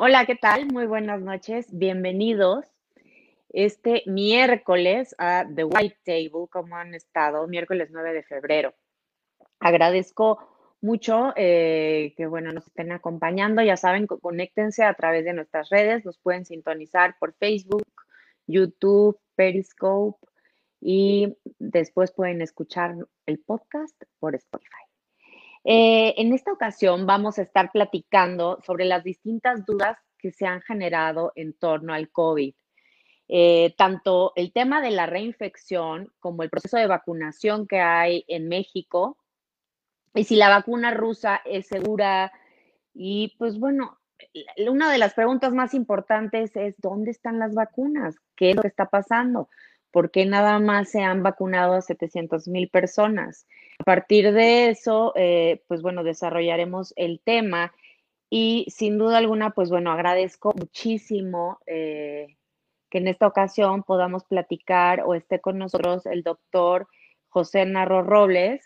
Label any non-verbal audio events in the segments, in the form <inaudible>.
Hola, ¿qué tal? Muy buenas noches. Bienvenidos este miércoles a The White Table, como han estado, miércoles 9 de febrero. Agradezco mucho eh, que, bueno, nos estén acompañando. Ya saben, conéctense a través de nuestras redes. Nos pueden sintonizar por Facebook, YouTube, Periscope y después pueden escuchar el podcast por Spotify. Eh, en esta ocasión vamos a estar platicando sobre las distintas dudas que se han generado en torno al COVID. Eh, tanto el tema de la reinfección como el proceso de vacunación que hay en México y si la vacuna rusa es segura. Y pues bueno, una de las preguntas más importantes es, ¿dónde están las vacunas? ¿Qué es lo que está pasando? ¿Por qué nada más se han vacunado a 700 mil personas? A partir de eso, eh, pues bueno, desarrollaremos el tema y sin duda alguna, pues bueno, agradezco muchísimo eh, que en esta ocasión podamos platicar o esté con nosotros el doctor José Narro Robles,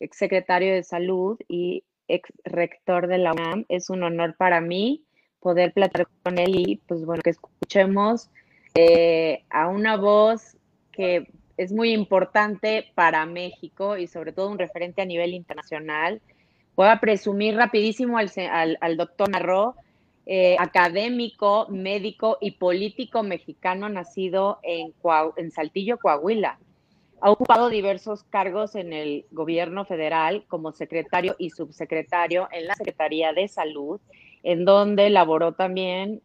exsecretario de Salud y ex rector de la UNAM. Es un honor para mí poder platicar con él y pues bueno, que escuchemos eh, a una voz que es muy importante para México y sobre todo un referente a nivel internacional. Voy a presumir rapidísimo al, al, doctor Narro, eh, académico, médico y político mexicano nacido en, en Saltillo, Coahuila. Ha ocupado diversos cargos en el gobierno federal como secretario y subsecretario en la Secretaría de Salud, en donde laboró también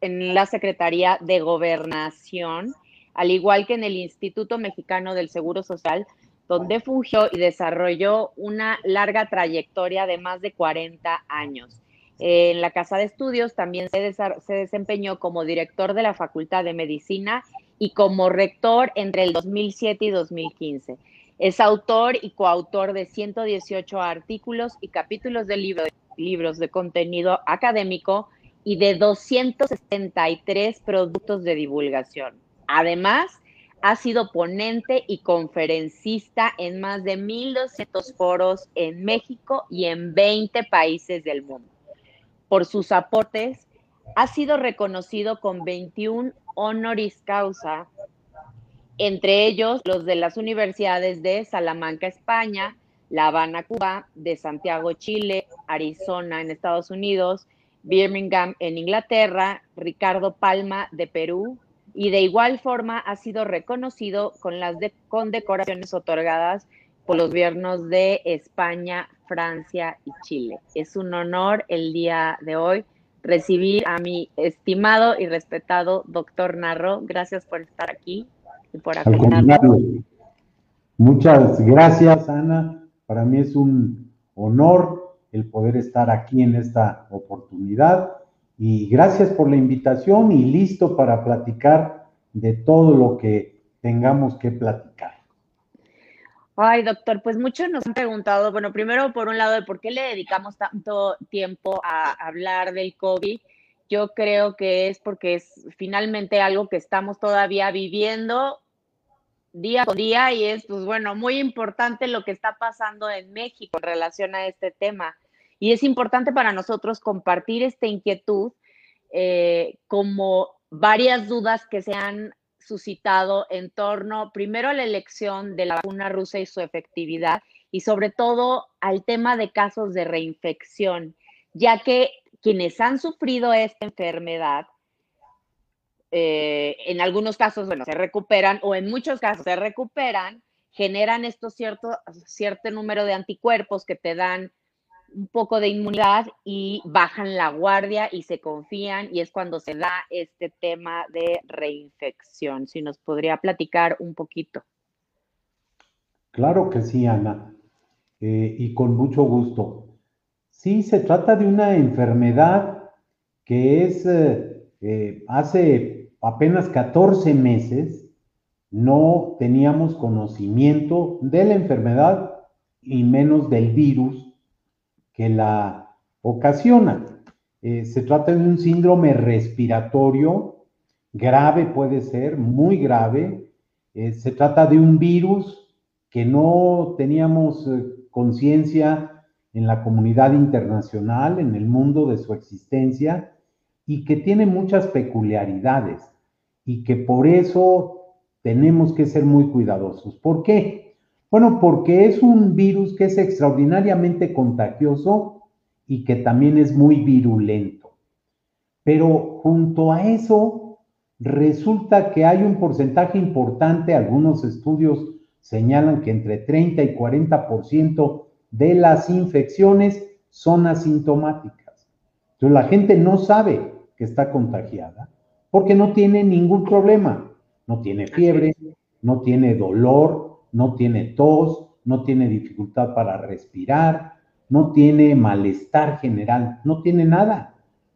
en la Secretaría de Gobernación al igual que en el Instituto Mexicano del Seguro Social, donde fungió y desarrolló una larga trayectoria de más de 40 años. En la Casa de Estudios también se, se, desempeñó como director de la Facultad de Medicina y como rector entre el 2007 y 2015. Es autor y coautor de 118 artículos y capítulos de libros de contenido académico y de 263 productos de divulgación. Además, ha sido ponente y conferencista en más de 1.200 foros en México y en 20 países del mundo. Por sus aportes, ha sido reconocido con 21 honoris causa, entre ellos los de las universidades de Salamanca, España, La Habana, Cuba, de Santiago, Chile, Arizona, en Estados Unidos, Birmingham, en Inglaterra, Ricardo Palma, de Perú, y de igual forma ha sido reconocido con las condecoraciones otorgadas por los gobiernos de España, Francia y Chile. Es un honor el día de hoy recibir a mi estimado y respetado doctor Narro. Gracias por estar aquí y por acompañarnos. Muchas gracias, Ana. Para mí es un honor el poder estar aquí en esta oportunidad y gracias por la invitación y listo para platicar de todo lo que tengamos que platicar. Ay, doctor, pues muchos nos han preguntado, bueno, primero por un lado, de por qué le dedicamos tanto tiempo a hablar del COVID. Yo creo que es porque es finalmente algo que estamos todavía viviendo día con día y es, pues bueno, muy importante lo que está pasando en México en relación a este tema. Y es importante para nosotros compartir esta inquietud eh, como varias dudas que se han suscitado en torno, primero, a la elección de la vacuna rusa y su efectividad, y sobre todo al tema de casos de reinfección, ya que quienes han sufrido esta enfermedad, eh, en algunos casos, bueno, se recuperan o en muchos casos se recuperan, generan estos cierto, cierto número de anticuerpos que te dan un poco de inmunidad y bajan la guardia y se confían y es cuando se da este tema de reinfección. Si nos podría platicar un poquito. Claro que sí, Ana, eh, y con mucho gusto. Sí, se trata de una enfermedad que es eh, eh, hace apenas 14 meses no teníamos conocimiento de la enfermedad y menos del virus que la ocasiona. eh, se trata de un síndrome respiratorio grave, puede ser, muy grave. Eh, se trata de un virus que no teníamos eh, conciencia en la comunidad internacional, en el mundo de su existencia, y que tiene muchas peculiaridades y que por eso tenemos que ser muy cuidadosos. ¿Por qué? Bueno, porque es un virus que es extraordinariamente contagioso y que también es muy virulento. Pero junto a eso, resulta que hay un porcentaje importante, algunos estudios señalan que entre 30 y 40% de las infecciones son asintomáticas. Entonces la gente no sabe que está contagiada porque no tiene ningún problema. No tiene fiebre, no tiene dolor, no tiene tos, no tiene dificultad para respirar, no tiene malestar general, no tiene nada.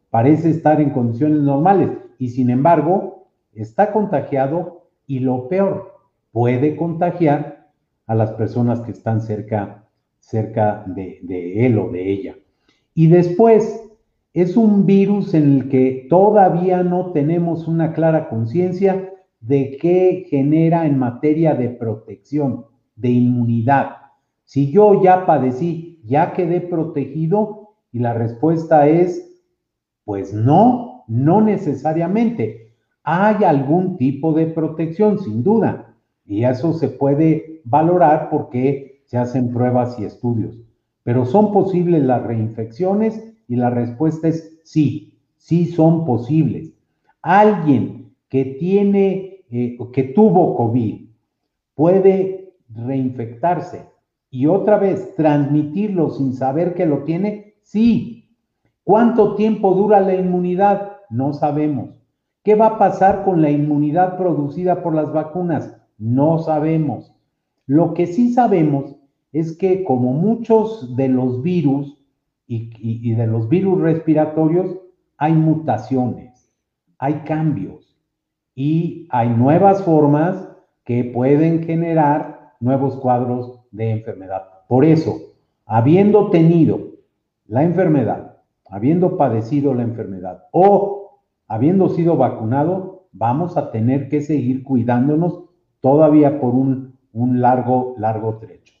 Parece estar en condiciones normales y sin embargo está contagiado y lo peor, puede contagiar a las personas que están cerca, cerca de, de él o de ella. Y después, es un virus en el que todavía no tenemos una clara conciencia de qué genera en materia de protección, de inmunidad. Si yo ya padecí, ya quedé protegido y la respuesta es, pues no, no necesariamente. Hay algún tipo de protección, sin duda, y eso se puede valorar porque se hacen pruebas y estudios. Pero son posibles las reinfecciones y la respuesta es sí, sí son posibles. Alguien que tiene, que tuvo COVID, puede reinfectarse y otra vez transmitirlo sin saber que lo tiene, sí. ¿Cuánto tiempo dura la inmunidad? No sabemos. ¿Qué va a pasar con la inmunidad producida por las vacunas? No sabemos. Lo que sí sabemos es que como muchos de los virus, y, de los virus respiratorios hay mutaciones, hay cambios y hay nuevas formas que pueden generar nuevos cuadros de enfermedad. Por eso, habiendo tenido la enfermedad, habiendo padecido la enfermedad o habiendo sido vacunado, vamos a tener que seguir cuidándonos todavía por un, un largo, largo trecho.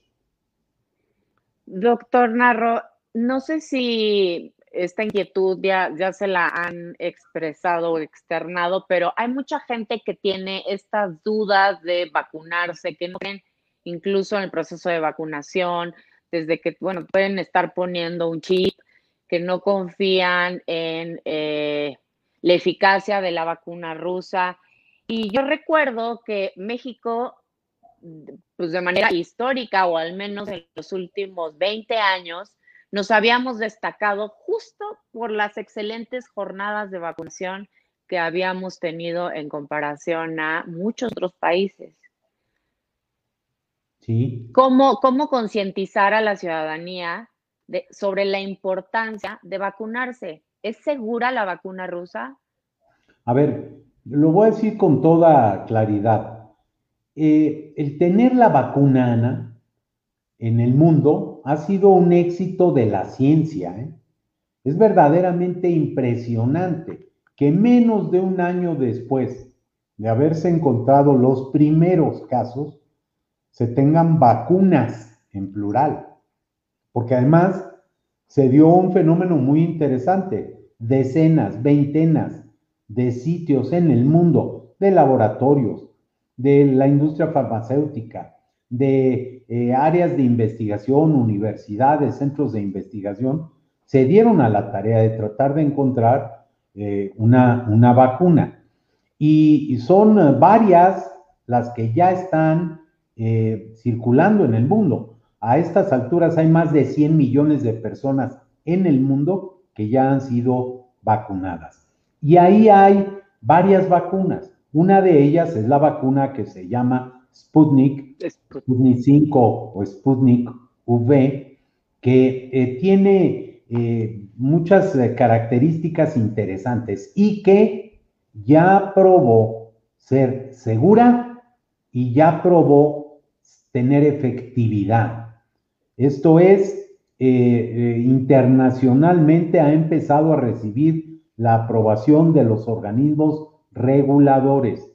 Doctor Narro, no sé si esta inquietud ya, ya se la han expresado o externado, pero hay mucha gente que tiene estas dudas de vacunarse, que no creen incluso en el proceso de vacunación, desde que, bueno, pueden estar poniendo un chip, que no confían en eh, la eficacia de la vacuna rusa. Y yo recuerdo que México, pues de manera histórica, o al menos en los últimos 20 años, nos habíamos destacado justo por las excelentes jornadas de vacunación que habíamos tenido en comparación a muchos otros países. Sí. ¿Cómo, cómo concientizar a la ciudadanía de, sobre la importancia de vacunarse? ¿Es segura la vacuna rusa? A ver, lo voy a decir con toda claridad. Eh, el tener la vacuna, Ana, en el mundo ha sido un éxito de la ciencia. ¿eh? Es verdaderamente impresionante que menos de un año después de haberse encontrado los primeros casos, se tengan vacunas en plural. Porque además se dio un fenómeno muy interesante. Decenas, veintenas de sitios en el mundo, de laboratorios, de la industria farmacéutica, de eh, áreas de investigación, universidades, centros de investigación, se dieron a la tarea de tratar de encontrar eh, una, una, vacuna. Y, son varias las que ya están eh, circulando en el mundo. A estas alturas hay más de 100 millones de personas en el mundo que ya han sido vacunadas. Y ahí hay varias vacunas. Una de ellas es la vacuna que se llama Sputnik, Sputnik 5 o Sputnik V, que eh, tiene eh, muchas eh, características interesantes y que ya probó ser segura y ya probó tener efectividad. Esto es eh, internacionalmente ha empezado a recibir la aprobación de los organismos reguladores.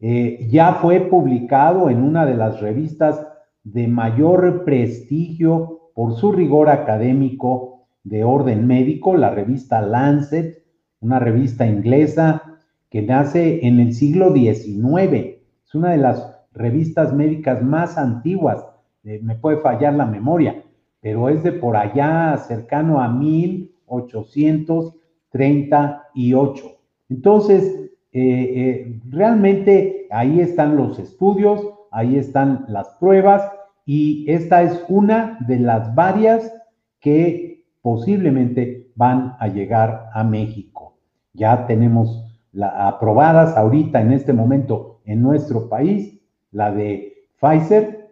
Eh, ya fue publicado en una de las revistas de mayor prestigio por su rigor académico de orden médico, la revista Lancet, una revista inglesa que nace en el siglo XIX. Es una de las revistas médicas más antiguas, me puede fallar la memoria, pero es de por allá cercano a 1838. Entonces, eh, eh, realmente ahí están los estudios, ahí están las pruebas y esta es una de las varias que posiblemente van a llegar a México. Ya tenemos la, aprobadas ahorita en este momento en nuestro país, la de Pfizer,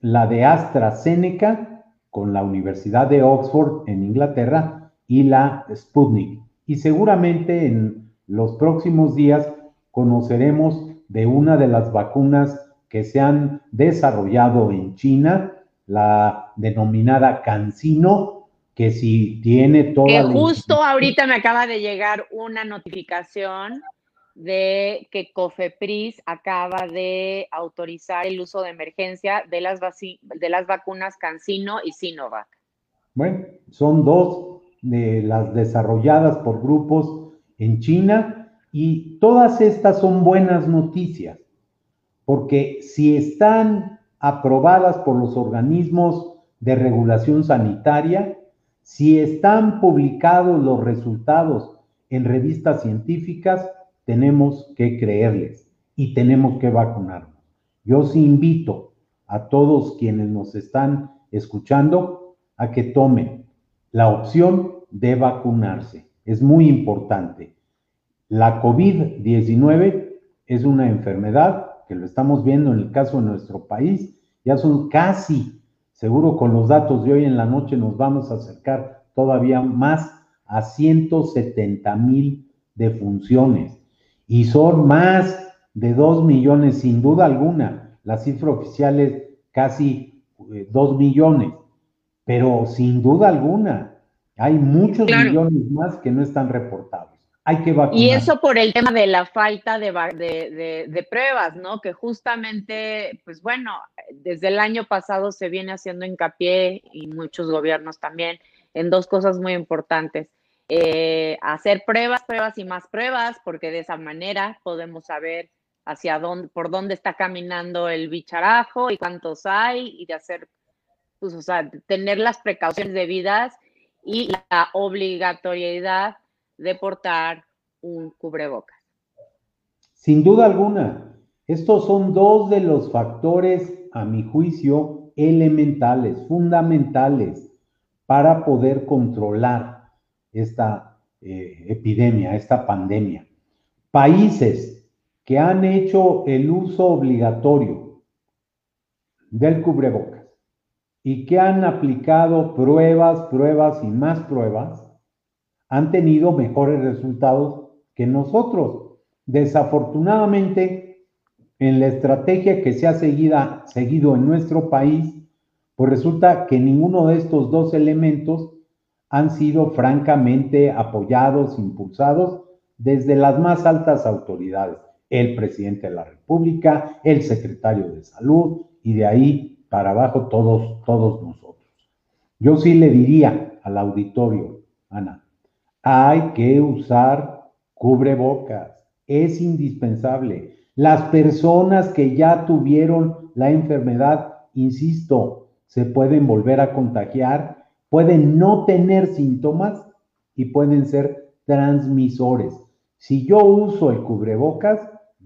la de AstraZeneca con la Universidad de Oxford en Inglaterra y la Sputnik. Y seguramente en los próximos días conoceremos de una de las vacunas que se han desarrollado en China, la denominada Cancino, que si tiene toda que justo ahorita me acaba de llegar una notificación de que COFEPRIS acaba de autorizar el uso de emergencia de las, de las vacunas Cancino y Sinovac. Bueno, son dos de las desarrolladas por grupos en China y todas estas son buenas noticias, porque si están aprobadas por los organismos de regulación sanitaria, si están publicados los resultados en revistas científicas, tenemos que creerles y tenemos que vacunarnos. Yo sí invito a todos quienes nos están escuchando a que tomen la opción de vacunarse. Es muy importante. La COVID-19 es una enfermedad que lo estamos viendo en el caso de nuestro país. Ya son casi, seguro con los datos de hoy en la noche nos vamos a acercar todavía más a 170 mil defunciones y son más de 2 millones, sin duda alguna. La cifra oficial es casi 2 eh, millones, pero sin duda alguna hay muchos millones más que no están reportados. Hay que vacunar. Y eso por el tema de la falta de, de, de, pruebas, ¿no? Que justamente, pues bueno, desde el año pasado se viene haciendo hincapié y muchos gobiernos también en dos cosas muy importantes eh, hacer pruebas, pruebas y más pruebas, porque de esa manera podemos saber hacia dónde, por dónde está caminando el bicharajo y cuántos hay, y de hacer, pues, o sea, tener las precauciones debidas y la obligatoriedad de portar un cubrebocas. Sin duda alguna, estos son dos de los factores, a mi juicio, elementales, fundamentales, para poder controlar esta eh, epidemia, esta pandemia. Países que han hecho el uso obligatorio del cubrebocas y que han aplicado pruebas, pruebas y más pruebas, han tenido mejores resultados que nosotros. Desafortunadamente, en la estrategia que se ha seguido en nuestro país, pues resulta que ninguno de estos dos elementos han sido francamente apoyados, impulsados desde las más altas autoridades, el presidente de la República, el secretario de Salud y de ahí para abajo todos, todos nosotros. Yo sí le diría al auditorio, Ana, hay que usar cubrebocas, es indispensable. Las personas que ya tuvieron la enfermedad, insisto, se pueden volver a contagiar pueden no tener síntomas y pueden ser transmisores. Si yo uso el cubrebocas,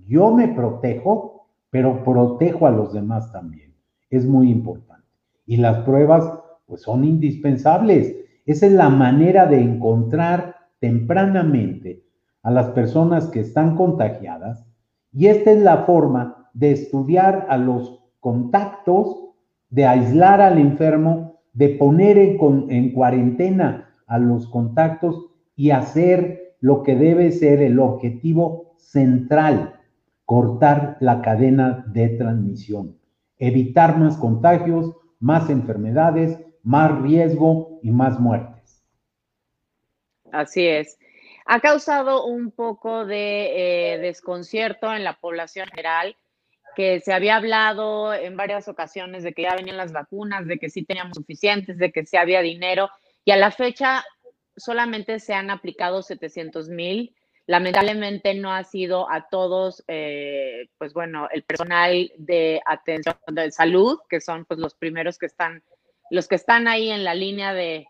yo me protejo, pero protejo a los demás también. Es muy importante. Y las pruebas, pues son indispensables. Esa es la manera de encontrar tempranamente a las personas que están contagiadas y esta es la forma de estudiar a los contactos, de aislar al enfermo de poner en, cuarentena a los contactos y hacer lo que debe ser el objetivo central, cortar la cadena de transmisión, evitar más contagios, más enfermedades más riesgo y más muertes. Así es. Ha causado un poco de eh, desconcierto en la población general, que se había hablado en varias ocasiones de que ya venían las vacunas, de que sí teníamos suficientes, de que sí había dinero, y a la fecha solamente se han aplicado 700 mil. Lamentablemente no ha sido a todos, eh, pues bueno, el personal de atención de salud, que son pues los primeros que están, los que están ahí en la línea de,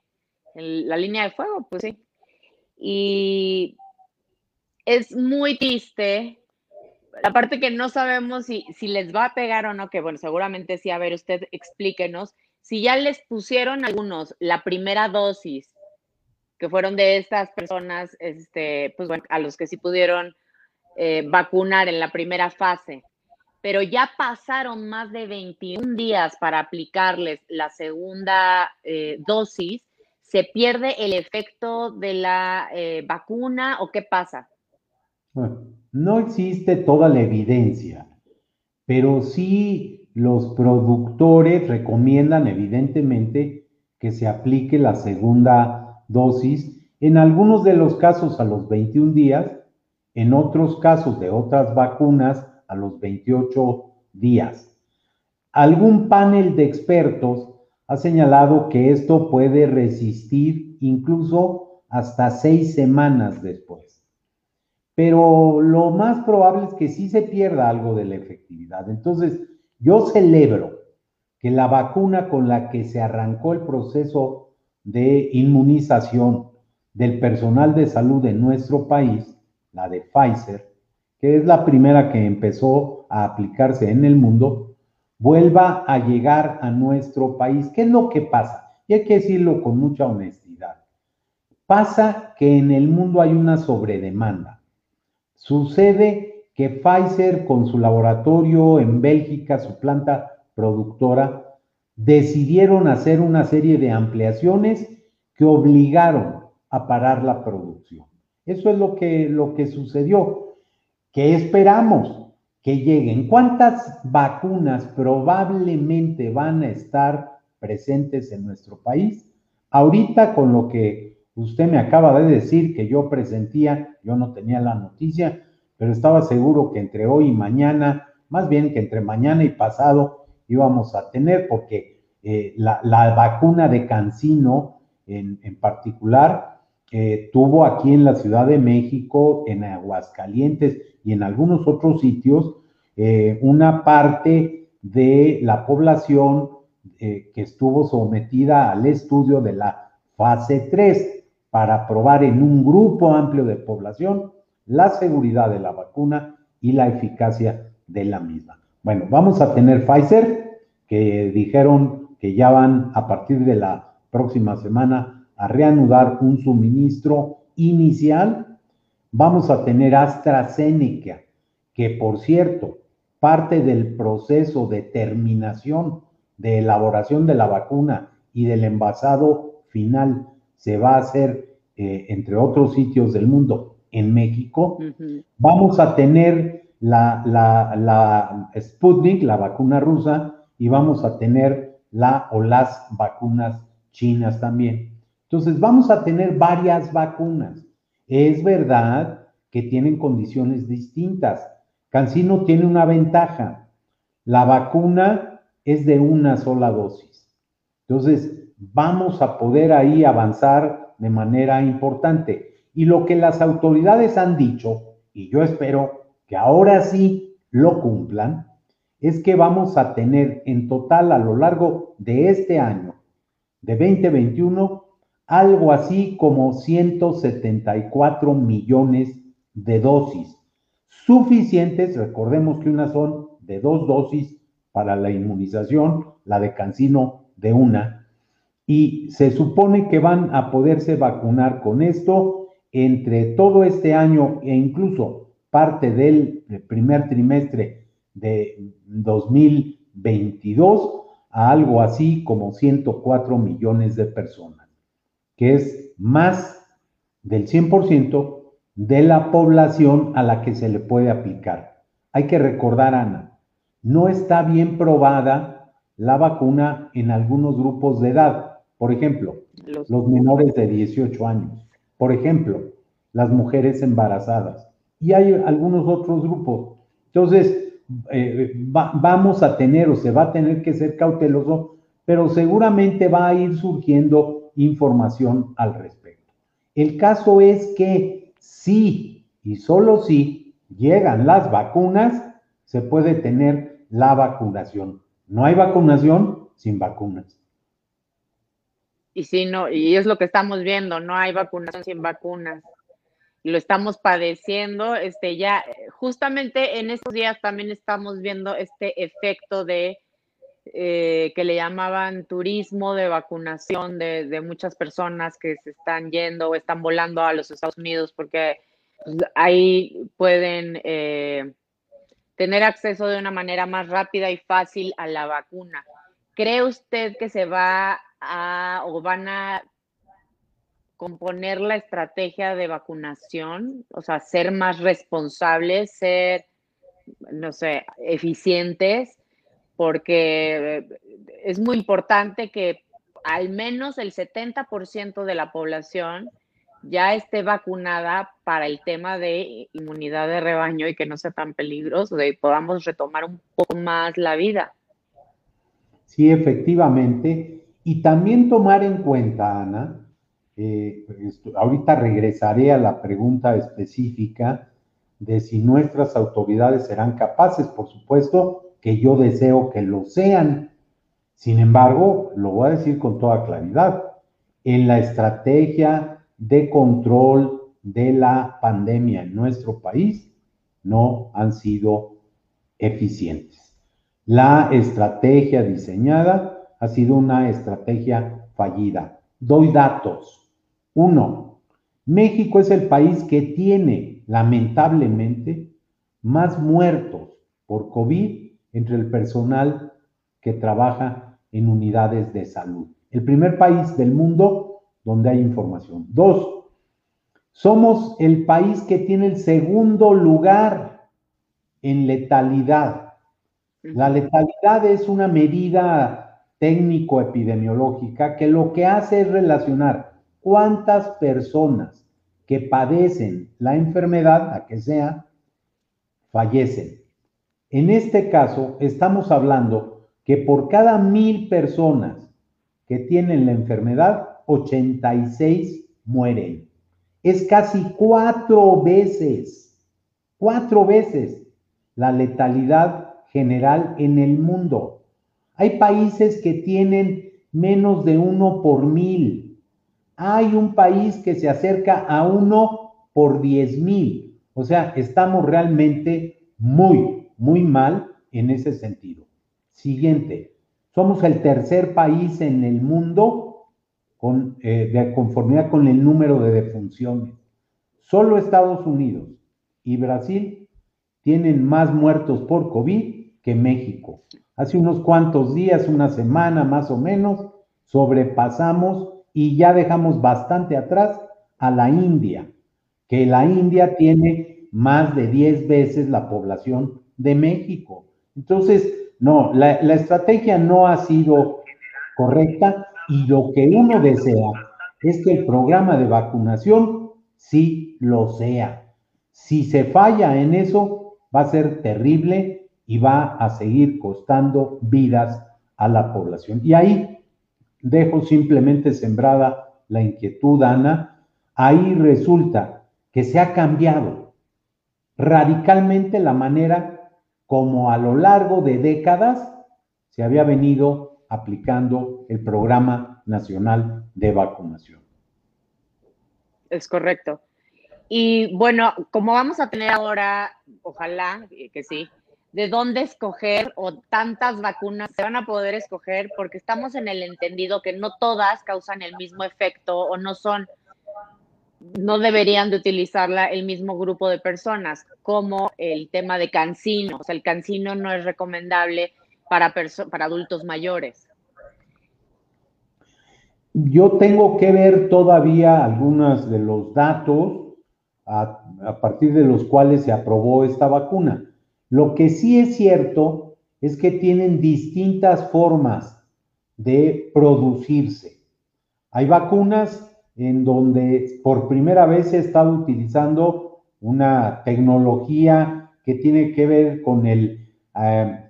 la línea de fuego, pues sí. Y es muy triste. La parte que no sabemos si, si les va a pegar o no, que bueno, seguramente sí, a ver, usted explíquenos, si ya les pusieron algunos la primera dosis que fueron de estas personas, este, pues bueno, a los que sí pudieron eh, vacunar en la primera fase, pero ya pasaron más de 21 días para aplicarles la segunda eh, dosis, ¿se pierde el efecto de la eh, vacuna o qué pasa? no existe toda la evidencia, pero sí los productores recomiendan evidentemente que se aplique la segunda dosis, en algunos de los casos a los 21 días, en otros casos de otras vacunas a los 28 días. Algún panel de expertos ha señalado que esto puede resistir incluso hasta seis semanas después. Pero lo más probable es que sí se pierda algo de la efectividad. Entonces, yo celebro que la vacuna con la que se arrancó el proceso de inmunización del personal de salud de nuestro país, la de Pfizer, que es la primera que empezó a aplicarse en el mundo, vuelva a llegar a nuestro país. ¿Qué es lo que pasa? Y hay que decirlo con mucha honestidad. Pasa que en el mundo hay una sobredemanda. Sucede que Pfizer con su laboratorio en Bélgica, su planta productora, decidieron hacer una serie de ampliaciones que obligaron a parar la producción. Eso es lo que, lo que sucedió. ¿Qué esperamos? Que lleguen. ¿Cuántas vacunas probablemente van a estar presentes en nuestro país? Ahorita con lo que usted me acaba de decir, que yo presentía, yo no tenía la noticia, pero estaba seguro que entre hoy y mañana, más bien que entre mañana y pasado, íbamos a tener, porque eh, la, vacuna de Cancino en, particular eh, tuvo aquí en la Ciudad de México, en Aguascalientes y en algunos otros sitios, eh, una parte de la población que estuvo sometida al estudio de la fase 3 para probar en un grupo amplio de población la seguridad de la vacuna y la eficacia de la misma. Bueno, vamos a tener Pfizer, que dijeron que ya van a partir de la próxima semana a reanudar un suministro inicial. Vamos a tener AstraZeneca, que por cierto, parte del proceso de terminación de elaboración de la vacuna y del envasado final se va a hacer, eh, entre otros sitios del mundo, en México. Vamos a tener la, la, Sputnik, la vacuna rusa, y vamos a tener la o las vacunas chinas también. Entonces, vamos a tener varias vacunas. Es verdad que tienen condiciones distintas. Cancino tiene una ventaja. La vacuna es de una sola dosis. Entonces, vamos a poder ahí avanzar de manera importante. Y lo que las autoridades han dicho, y yo espero que ahora sí lo cumplan, es que vamos a tener en total a lo largo de este año, de 2021, algo así como 174 millones de dosis, suficientes, recordemos que unas son de dos dosis para la inmunización, la de Cancino de una, y se supone que van a poderse vacunar con esto entre todo este año e incluso parte del primer trimestre de 2022 a algo así como 104 millones de personas, que es más del 100% de la población a la que se le puede aplicar. Hay que recordar, Ana, no está bien probada la vacuna en algunos grupos de edad. Por ejemplo, los, menores de 18 años. Por ejemplo, las mujeres embarazadas. Y hay algunos otros grupos. Entonces, eh, vamos a tener o se va a tener que ser cauteloso, pero seguramente va a ir surgiendo información al respecto. El caso es que sí y solo si llegan las vacunas, se puede tener la vacunación. No hay vacunación sin vacunas. Y sí, no, y es lo que estamos viendo, no hay vacunación sin vacunas. Lo estamos padeciendo, este ya justamente en estos días también estamos viendo este efecto de eh, que le llamaban turismo de vacunación de, muchas personas que se están yendo o están volando a los Estados Unidos porque pues, ahí pueden eh, tener acceso de una manera más rápida y fácil a la vacuna. ¿Cree usted que se va a o van a componer la estrategia de vacunación? O sea, ser más responsables, ser, no sé, eficientes, porque es muy importante que al menos el 70% de la población ya esté vacunada para el tema de inmunidad de rebaño y que no sea tan peligroso, de podamos retomar un poco más la vida. Sí, efectivamente. Y también tomar en cuenta, Ana, eh, ahorita regresaré a la pregunta específica de si nuestras autoridades serán capaces, por supuesto que yo deseo que lo sean. Sin embargo, lo voy a decir con toda claridad, en la estrategia de control de la pandemia en nuestro país no han sido eficientes. La estrategia diseñada ha sido una estrategia fallida. Doy datos. Uno, México es el país que tiene lamentablemente más muertos por COVID entre el personal que trabaja en unidades de salud. El primer país del mundo donde hay información. Dos, somos el país que tiene el segundo lugar en letalidad. La letalidad es una medida técnico-epidemiológica que lo que hace es relacionar cuántas personas que padecen la enfermedad, a que sea, fallecen. En este caso, estamos hablando que por cada mil personas que tienen la enfermedad, 86 mueren. Es casi cuatro veces, cuatro veces la letalidad general en el mundo. Hay países que tienen menos de uno por mil. Hay un país que se acerca a uno por diez mil. O sea, estamos realmente muy, muy mal en ese sentido. Siguiente, somos el tercer país en el mundo eh, de conformidad con el número de defunciones. Solo Estados Unidos y Brasil tienen más muertos por COVID que México. Hace unos cuantos días, una semana más o menos, sobrepasamos y ya dejamos bastante atrás a la India, que la India tiene más de 10 veces la población de México. Entonces, no, la, la estrategia no ha sido correcta y lo que uno desea es que el programa de vacunación sí lo sea. Si se falla en eso, va a ser terrible y va a seguir costando vidas a la población. Y ahí dejo simplemente sembrada la inquietud, Ana. Ahí resulta que se ha cambiado radicalmente la manera como a lo largo de décadas se había venido aplicando el Programa Nacional de Vacunación. Es correcto. Y bueno, como vamos a tener ahora, ojalá que sí, de dónde escoger o tantas vacunas se van a poder escoger porque estamos en el entendido que no todas causan el mismo efecto o no son, no deberían de utilizarla el mismo grupo de personas, como el tema de cancino. O sea, el cancino no es recomendable para, para adultos mayores? Yo tengo que ver todavía algunos de los datos a, a, partir de los cuales se aprobó esta vacuna. Lo que sí es cierto es que tienen distintas formas de producirse. Hay vacunas en donde por primera vez se estado utilizando una tecnología que tiene que ver con el eh,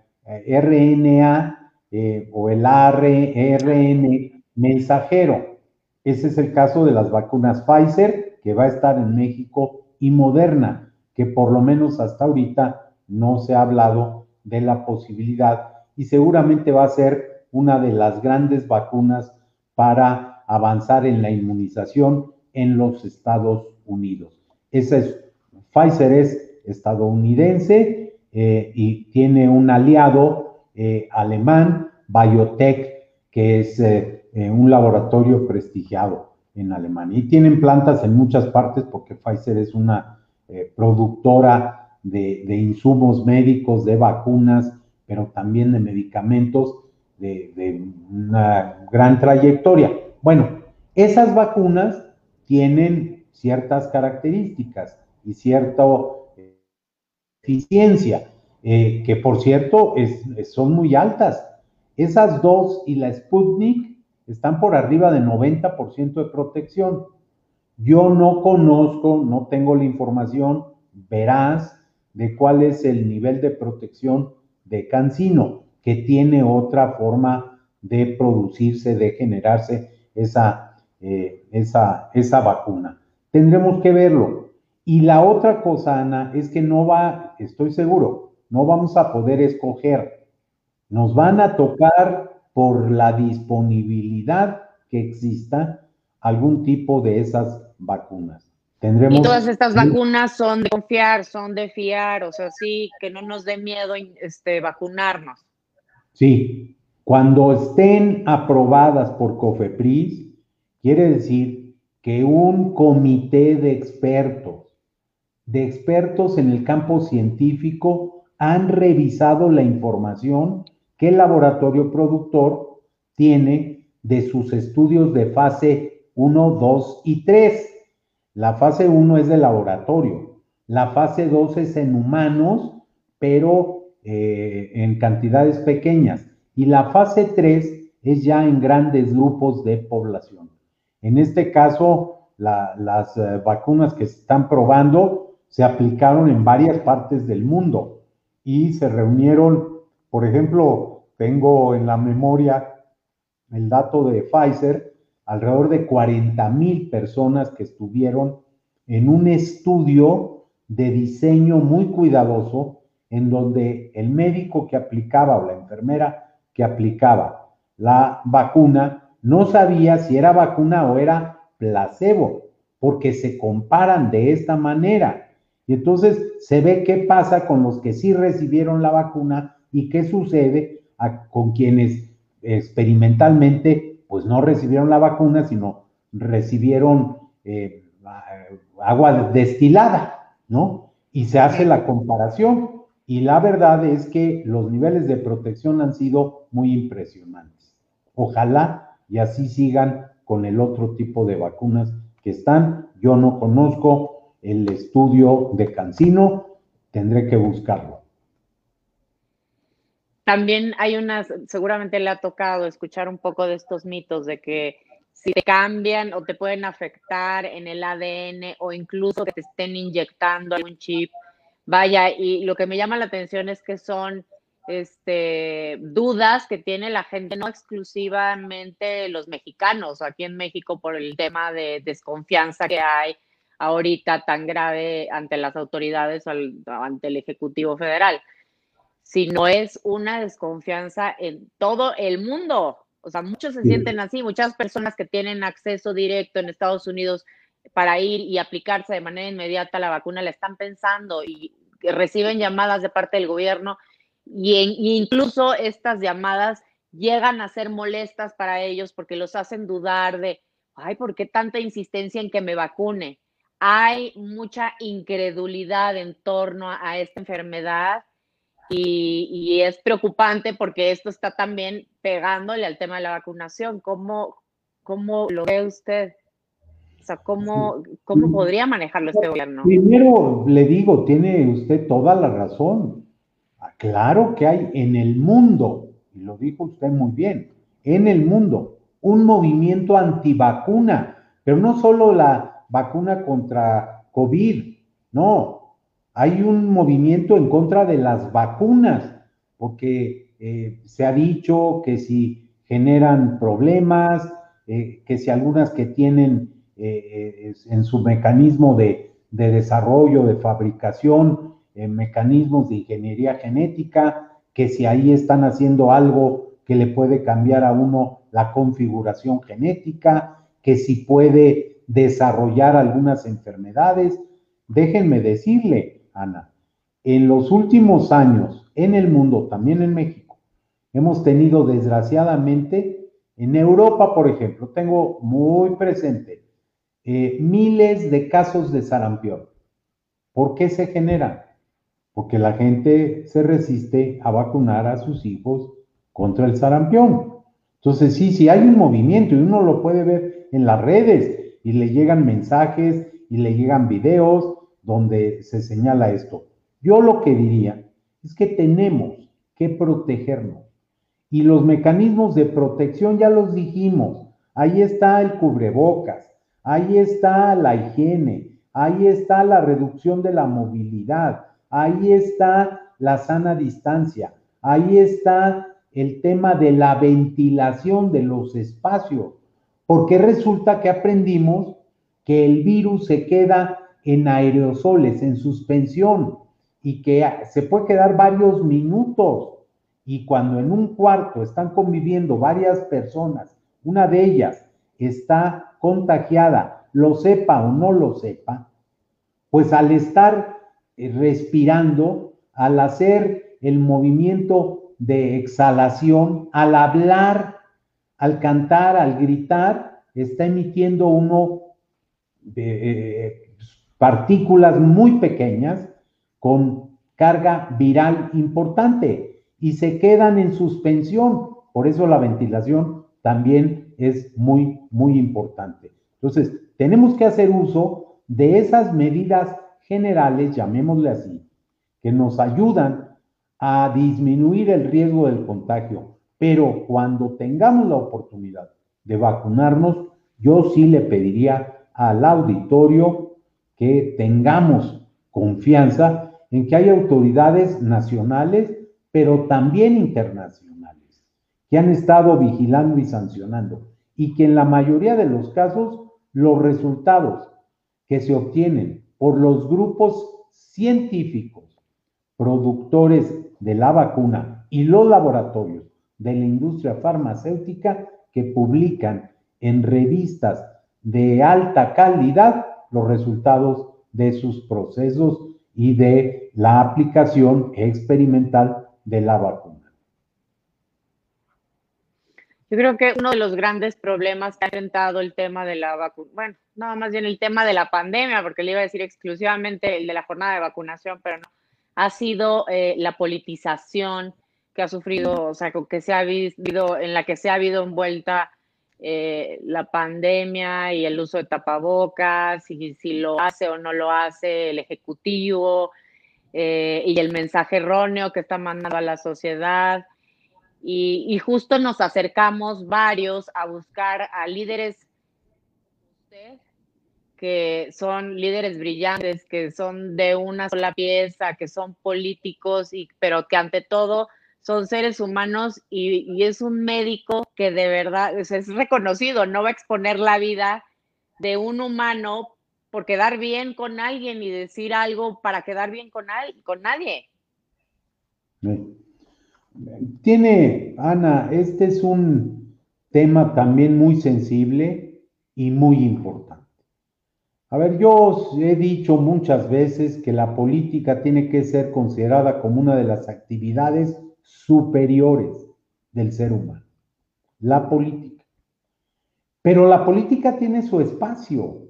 RNA eh, o el ARN mensajero. Ese es el caso de las vacunas Pfizer, que va a estar en México, y Moderna, que por lo menos hasta ahorita no se ha hablado de la posibilidad y seguramente va a ser una de las grandes vacunas para avanzar en la inmunización en los Estados Unidos. Esa es, Pfizer es estadounidense eh, y tiene un aliado eh, alemán, Biotech, que es eh, un laboratorio prestigiado en Alemania. Y tienen plantas en muchas partes porque Pfizer es una productora de, de, insumos médicos, de vacunas, pero también de medicamentos de, de una gran trayectoria. Bueno, esas vacunas tienen ciertas características y cierta eh, eficiencia, eh, que por cierto son muy altas. Esas dos y la Sputnik están por arriba de 90% de protección. Yo no conozco, no tengo la información veraz de cuál es el nivel de protección de Cancino, que tiene otra forma de producirse, de generarse esa, eh, esa, esa vacuna. Tendremos que verlo. Y la otra cosa, Ana, es que no va, estoy seguro, no vamos a poder escoger. Nos van a tocar por la disponibilidad que exista algún tipo de esas vacunas. Tendremos... Y todas estas vacunas son de confiar, son de fiar, o sea, sí, que no nos dé miedo este, vacunarnos. Sí, cuando estén aprobadas por COFEPRIS, quiere decir que un comité de expertos, de expertos en el campo científico, han revisado la información que el laboratorio productor tiene de sus estudios de fase 1, 2 y 3. La fase 1 es de laboratorio, la fase 2 es en humanos, pero eh, en cantidades pequeñas y la fase 3 es ya en grandes grupos de población. En este caso, las eh, vacunas que se están probando se aplicaron en varias partes del mundo y se reunieron, por ejemplo, tengo en la memoria el dato de Pfizer, alrededor de 40 mil personas que estuvieron en un estudio de diseño muy cuidadoso en donde el médico que aplicaba o la enfermera que aplicaba la vacuna no sabía si era vacuna o era placebo, porque se comparan de esta manera. Y entonces se ve qué pasa con los que sí recibieron la vacuna y qué sucede con quienes experimentalmente pues no recibieron la vacuna, sino recibieron eh, agua destilada, ¿no? Y se hace la comparación. Y la verdad es que los niveles de protección han sido muy impresionantes. Ojalá y así sigan con el otro tipo de vacunas que están. Yo no conozco el estudio de Cancino, tendré que buscarlo. También hay unas, seguramente le ha tocado escuchar un poco de estos mitos de que si te cambian o te pueden afectar en el ADN o incluso que te estén inyectando algún chip. Vaya, y lo que me llama la atención es que son este, dudas que tiene la gente, no exclusivamente los mexicanos, aquí en México por el tema de desconfianza que hay ahorita tan grave ante las autoridades o ante el Ejecutivo Federal, sino es una desconfianza en todo el mundo. O sea, muchos se sienten así, muchas personas que tienen acceso directo en Estados Unidos para ir y aplicarse de manera inmediata la vacuna la están pensando y reciben llamadas de parte del gobierno y, incluso estas llamadas llegan a ser molestas para ellos porque los hacen dudar de, ay, ¿por qué tanta insistencia en que me vacune? Hay mucha incredulidad en torno a esta enfermedad y, es preocupante porque esto está también pegándole al tema de la vacunación. ¿Cómo, cómo lo ve usted? O sea, ¿cómo, ¿cómo podría manejarlo este gobierno? Primero le digo, tiene usted toda la razón. Ah, claro que hay en el mundo, y lo dijo usted muy bien, en el mundo un movimiento antivacuna, pero no solo la vacuna contra COVID, no, hay un movimiento en contra de las vacunas, porque eh, se ha dicho que si generan problemas, eh, que si algunas que tienen eh, en su mecanismo de, de, desarrollo, de fabricación, mecanismos de ingeniería genética, que si ahí están haciendo algo que le puede cambiar a uno la configuración genética, que si puede desarrollar algunas enfermedades. Déjenme decirle, Ana, en los últimos años en el mundo, también en México, hemos tenido desgraciadamente, en Europa, por ejemplo, tengo muy presente eh, miles de casos de sarampión. ¿Por qué se generan? Porque la gente se resiste a vacunar a sus hijos contra el sarampión. Entonces, sí, sí hay un movimiento y uno lo puede ver en las redes y le llegan mensajes y le llegan videos donde se señala esto. Yo lo que diría es que tenemos que protegernos. Y los mecanismos de protección ya los dijimos. Ahí está el cubrebocas, ahí está la higiene, ahí está la reducción de la movilidad, ahí está la sana distancia, ahí está el tema de la ventilación de los espacios, porque resulta que aprendimos que el virus se queda en aerosoles, en suspensión, y que se puede quedar varios minutos. Y cuando en un cuarto están conviviendo varias personas, una de ellas está contagiada, lo sepa o no lo sepa, pues al estar eh, respirando, al hacer el movimiento de exhalación, al hablar, al cantar, al gritar, está emitiendo uno de, eh, partículas muy pequeñas con carga viral importante y se quedan en suspensión. Por eso la ventilación también es muy, muy importante. Entonces, tenemos que hacer uso de esas medidas generales, llamémosle así, que nos ayudan a disminuir el riesgo del contagio. Pero cuando tengamos la oportunidad de vacunarnos, yo sí le pediría al auditorio que tengamos confianza en que hay autoridades nacionales, pero también internacionales, que han estado vigilando y sancionando, y que en la mayoría de los casos los resultados que se obtienen por los grupos científicos, productores de la vacuna y los laboratorios de la industria farmacéutica que publican en revistas de alta calidad los resultados de sus procesos y de la aplicación experimental de la vacuna. Yo creo que uno de los grandes problemas que ha enfrentado el tema de la vacuna, bueno, no, más bien el tema de la pandemia, porque le iba a decir exclusivamente el de la jornada de vacunación, pero no, ha sido eh, la politización que ha sufrido, o sea, que se ha visto, en la que se ha habido envuelta eh, la pandemia y el uso de tapabocas, y si lo hace o no lo hace el Ejecutivo, eh, y el mensaje erróneo que está mandando a la sociedad. Y, justo nos acercamos varios a buscar a líderes que son líderes brillantes, que son de una sola pieza, que son políticos, y, pero que ante todo son seres humanos y, es un médico que de verdad es, reconocido, no va a exponer la vida de un humano por quedar bien con alguien y decir algo para quedar bien con, con nadie. Tiene, Ana, este es un tema también muy sensible y muy importante. A ver, yo os he dicho muchas veces que la política tiene que ser considerada como una de las actividades superiores del ser humano, la política. Pero la política tiene su espacio,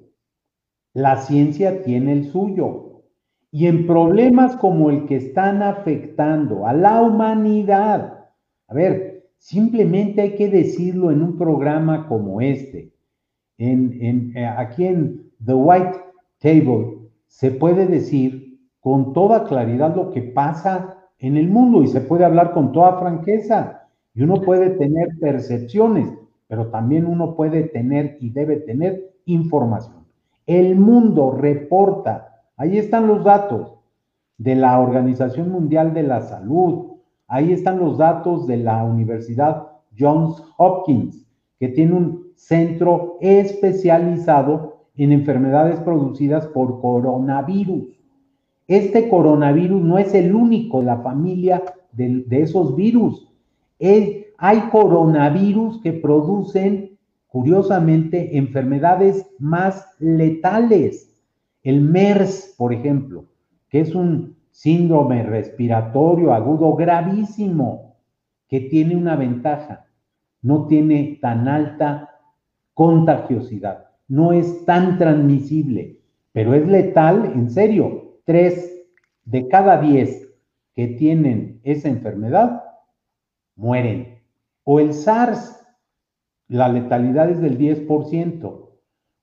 la ciencia tiene el suyo. Y en problemas como el que están afectando a la humanidad, a ver, simplemente hay que decirlo en un programa como este. En, eh, aquí en The White Table se puede decir con toda claridad lo que pasa en el mundo y se puede hablar con toda franqueza y uno puede tener percepciones, pero también uno puede tener y debe tener información. El mundo reporta, ahí están los datos de la Organización Mundial de la Salud, ahí están los datos de la Universidad Johns Hopkins, que tiene un centro especializado en enfermedades producidas por coronavirus. Este coronavirus no es el único de la familia de, esos virus. hay coronavirus que producen, curiosamente, enfermedades más letales. El MERS, por ejemplo, que es un síndrome respiratorio agudo gravísimo, que tiene una ventaja, no tiene tan alta contagiosidad, no es tan transmisible, pero es letal, en serio. Tres de cada diez que tienen esa enfermedad mueren. O el SARS, la letalidad es del 10%.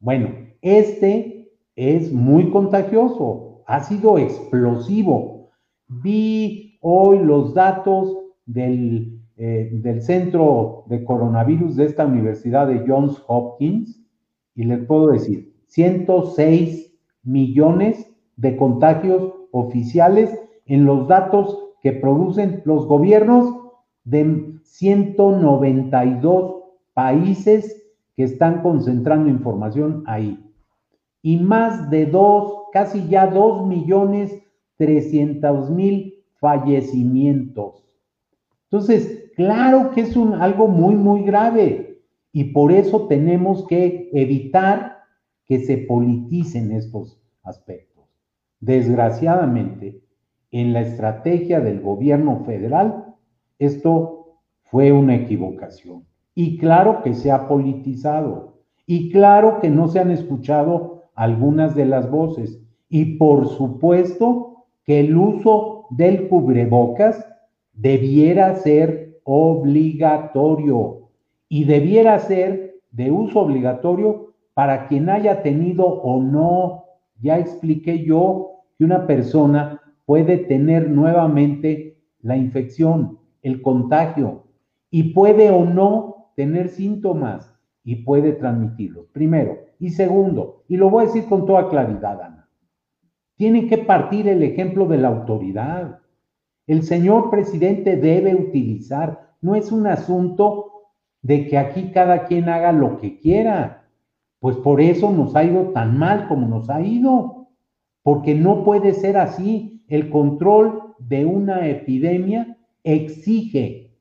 Bueno, este es muy contagioso, ha sido explosivo. Vi hoy los datos del, eh, del centro de coronavirus de esta universidad de Johns Hopkins y les puedo decir, 106 millones de contagios oficiales en los datos que producen los gobiernos de 192 países que están concentrando información ahí. Y más de dos, casi ya dos millones trescientos mil fallecimientos. Entonces, claro que es un, algo muy, muy grave y por eso tenemos que evitar que se politicen estos aspectos. Desgraciadamente, en la estrategia del gobierno federal, esto fue una equivocación. Y claro que se ha politizado. Y claro que no se han escuchado algunas de las voces. Y por supuesto que el uso del cubrebocas debiera ser obligatorio. Y debiera ser de uso obligatorio para quien haya tenido o no, ya expliqué yo, una persona puede tener nuevamente la infección, el contagio, y puede o no tener síntomas y puede transmitirlos, primero. Y segundo, y lo voy a decir con toda claridad, Ana, tiene que partir el ejemplo de la autoridad. El señor presidente debe utilizar, no es un asunto de que aquí cada quien haga lo que quiera, pues por eso nos ha ido tan mal como nos ha ido porque no puede ser así. El control de una epidemia exige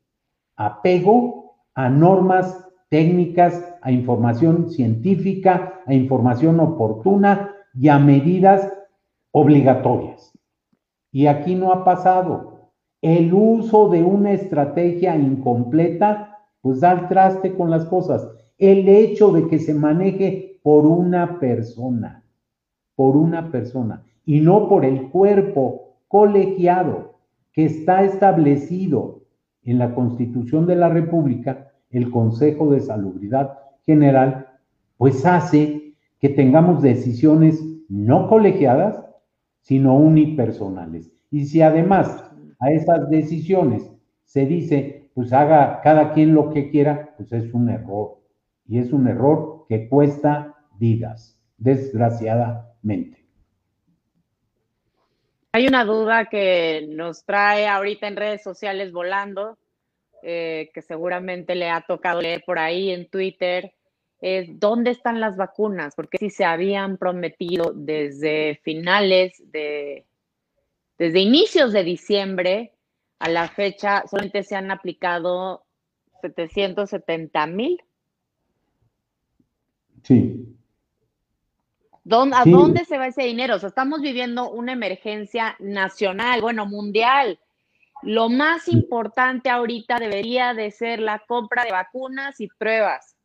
apego a normas técnicas, a información científica, a información oportuna y a medidas obligatorias. Y aquí no ha pasado. El uso de una estrategia incompleta, pues da el traste con las cosas. El hecho de que se maneje por una persona por una persona y no por el cuerpo colegiado que está establecido en la Constitución de la República, el Consejo de Salubridad General, pues hace que tengamos decisiones no colegiadas, sino unipersonales. Y si además a esas decisiones se dice, pues haga cada quien lo que quiera, pues es un error. Y es un error que cuesta vidas, desgraciadamente. Hay una duda que nos trae ahorita en redes sociales volando, eh, que seguramente le ha tocado leer por ahí en Twitter, es ¿dónde están las vacunas? Porque si se habían prometido desde finales de, desde inicios de diciembre a la fecha, solamente se han aplicado 770 mil. Sí. ¿A dónde se va ese dinero? O sea, estamos viviendo una emergencia nacional, bueno, mundial. Lo más importante ahorita debería de ser la compra de vacunas y pruebas.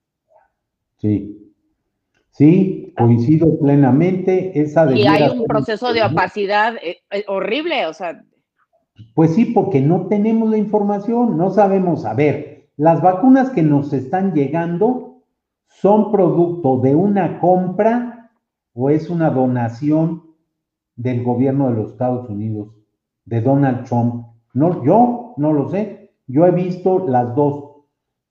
Sí, sí, coincido plenamente. Esa y hay un proceso de opacidad eh, eh, horrible, o sea. Pues sí, porque no tenemos la información, no sabemos. A ver, las vacunas que nos están llegando son producto de una compra o es una donación del gobierno de los Estados Unidos, de Donald Trump? No, yo no lo sé. Yo he visto las dos.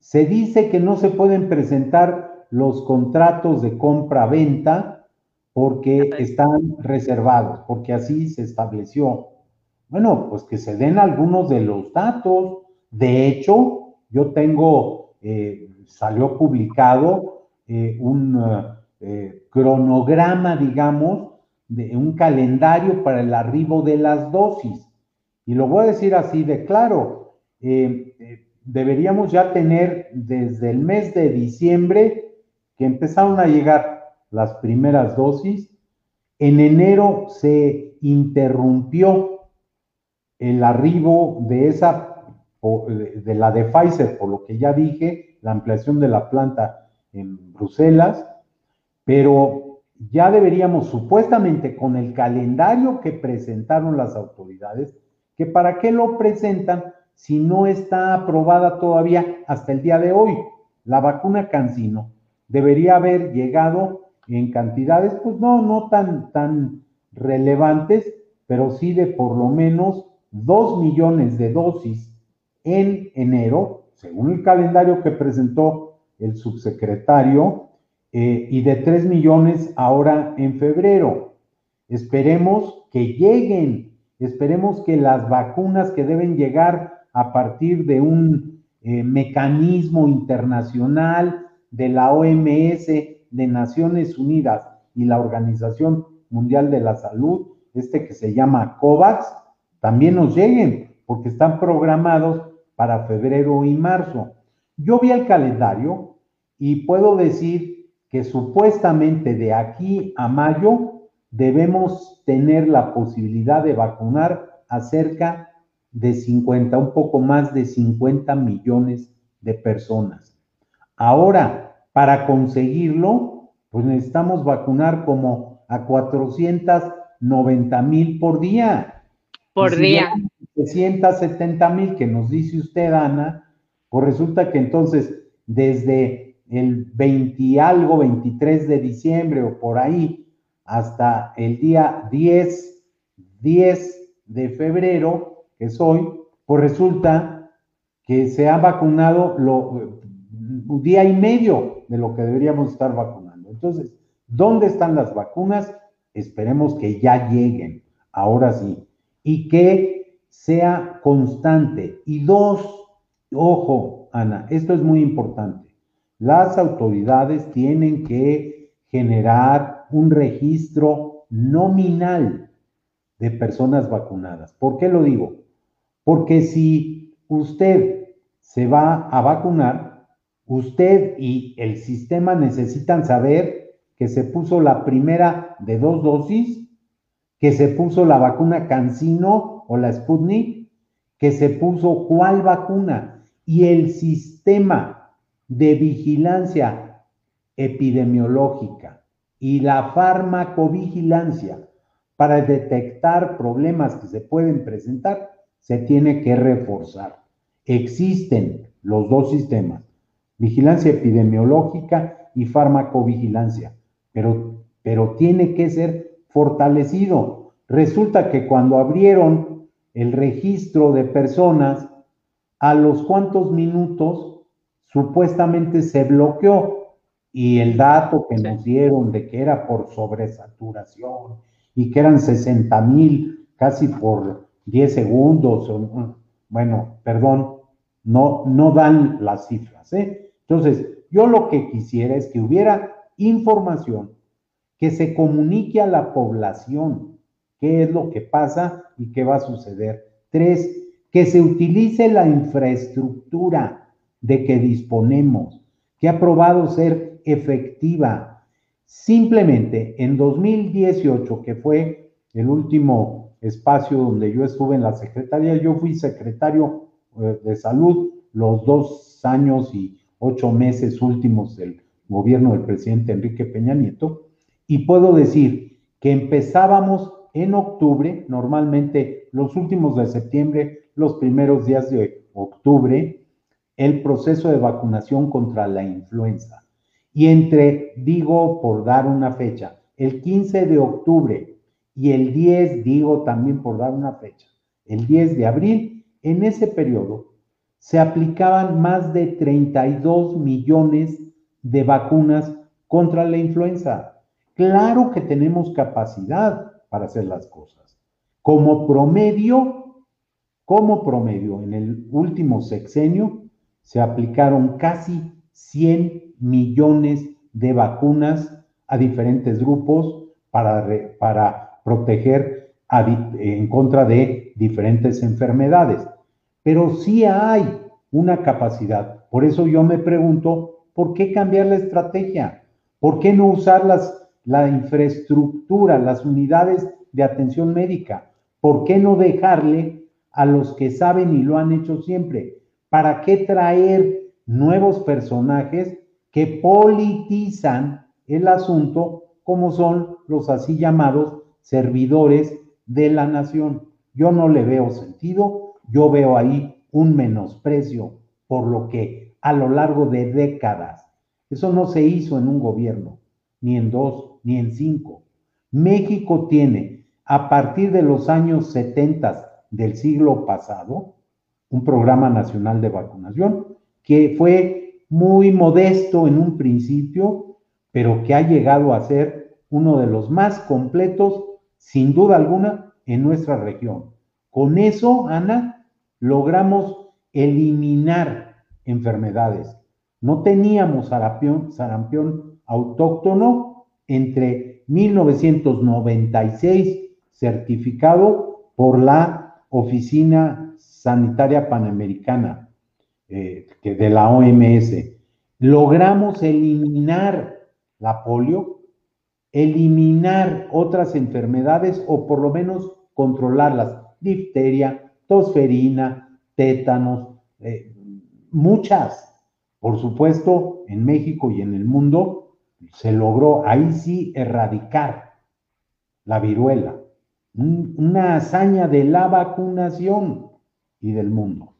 Se dice que no se pueden presentar los contratos de compra-venta porque están reservados, porque así se estableció. Bueno, pues que se den algunos de los datos. De hecho, yo tengo, eh, salió publicado eh, un eh, cronograma, digamos, de un calendario para el arribo de las dosis. Y lo voy a decir así de claro, deberíamos ya tener desde el mes de diciembre que empezaron a llegar las primeras dosis. En enero se interrumpió el arribo de esa, de la de Pfizer, por lo que ya dije, la ampliación de la planta en Bruselas, pero ya deberíamos supuestamente con el calendario que presentaron las autoridades, que para qué lo presentan si no está aprobada todavía hasta el día de hoy. La vacuna Cancino debería haber llegado en cantidades, pues no, no tan, tan relevantes, pero sí de por lo menos dos millones de dosis en enero, según el calendario que presentó el subsecretario, eh, y de tres millones ahora en febrero. Esperemos que lleguen, esperemos que las vacunas que deben llegar a partir de un eh, mecanismo internacional de la OMS, de Naciones Unidas y la Organización Mundial de la Salud, este que se llama COVAX, también nos lleguen, porque están programados para febrero y marzo. Yo vi el calendario y puedo decir que supuestamente de aquí a mayo debemos tener la posibilidad de vacunar a cerca de 50, un poco más de 50 millones de personas. Ahora, para conseguirlo, pues necesitamos vacunar como a 490 mil por día. Por día. 670 mil que nos dice usted, Ana, pues resulta que entonces desde el 20 algo, 23 de diciembre o por ahí, hasta el día 10, 10 de febrero, que es hoy, pues resulta que se ha vacunado lo, un día y medio de lo que deberíamos estar vacunando. Entonces, ¿dónde están las vacunas? Esperemos que ya lleguen, ahora sí y que sea constante. Y dos, ojo, Ana, esto es muy importante. Las autoridades tienen que generar un registro nominal de personas vacunadas. ¿Por qué lo digo? Porque si usted se va a vacunar, usted y el sistema necesitan saber que se puso la primera de dos dosis que se puso la vacuna Cancino o la Sputnik, que se puso cuál vacuna y el sistema de vigilancia epidemiológica y la farmacovigilancia para detectar problemas que se pueden presentar se tiene que reforzar. Existen los dos sistemas, vigilancia epidemiológica y farmacovigilancia, pero, pero tiene que ser fortalecido. Resulta que cuando abrieron el registro de personas, a los cuantos minutos supuestamente se bloqueó y el dato que nos dieron de que era por sobresaturación y que eran 60 mil casi por 10 segundos, bueno, perdón, no, no dan las cifras. ¿eh? Entonces, yo lo que quisiera es que hubiera información que se comunique a la población qué es lo que pasa y qué va a suceder. Tres, que se utilice la infraestructura de que disponemos, que ha probado ser efectiva. Simplemente en 2018, que fue el último espacio donde yo estuve en la Secretaría, yo fui secretario eh, de salud los dos años y ocho meses últimos del gobierno del presidente Enrique Peña Nieto, y puedo decir que empezábamos en octubre, normalmente los últimos de septiembre, los primeros días de octubre, el proceso de vacunación contra la influenza. Y entre, digo por dar una fecha, el 15 de octubre y el 10, digo también por dar una fecha, el 10 de abril, en ese periodo se aplicaban más de 32 millones de vacunas contra la influenza. Claro que tenemos capacidad para hacer las cosas. Como promedio, como promedio, en el último sexenio se aplicaron casi 100 millones de vacunas a diferentes grupos para, para proteger en contra de diferentes enfermedades. Pero sí hay una capacidad. Por eso yo me pregunto, ¿por qué cambiar la estrategia? ¿Por qué no usar las, la infraestructura, las unidades de atención médica? ¿Por qué no dejarle a los que saben y lo han hecho siempre? ¿Para qué traer nuevos personajes que politizan el asunto como son los así llamados servidores de la nación? Yo no le veo sentido, yo veo ahí un menosprecio por lo que a lo largo de décadas eso no se hizo en un gobierno, ni en dos, ni en cinco. México tiene, a partir de los años 70 del siglo pasado, un programa nacional de vacunación que fue muy modesto en un principio, pero que ha llegado a ser uno de los más completos, sin duda alguna, en nuestra región. Con eso, Ana, logramos eliminar enfermedades no teníamos sarampión, autóctono entre 1996, certificado por la Oficina Sanitaria Panamericana eh, de la OMS. Logramos eliminar la polio, eliminar otras enfermedades o por lo menos controlarlas, difteria, tosferina, tétanos, eh, muchas. Por supuesto, en México y en el mundo se logró ahí sí erradicar la viruela, una hazaña de la vacunación y del mundo.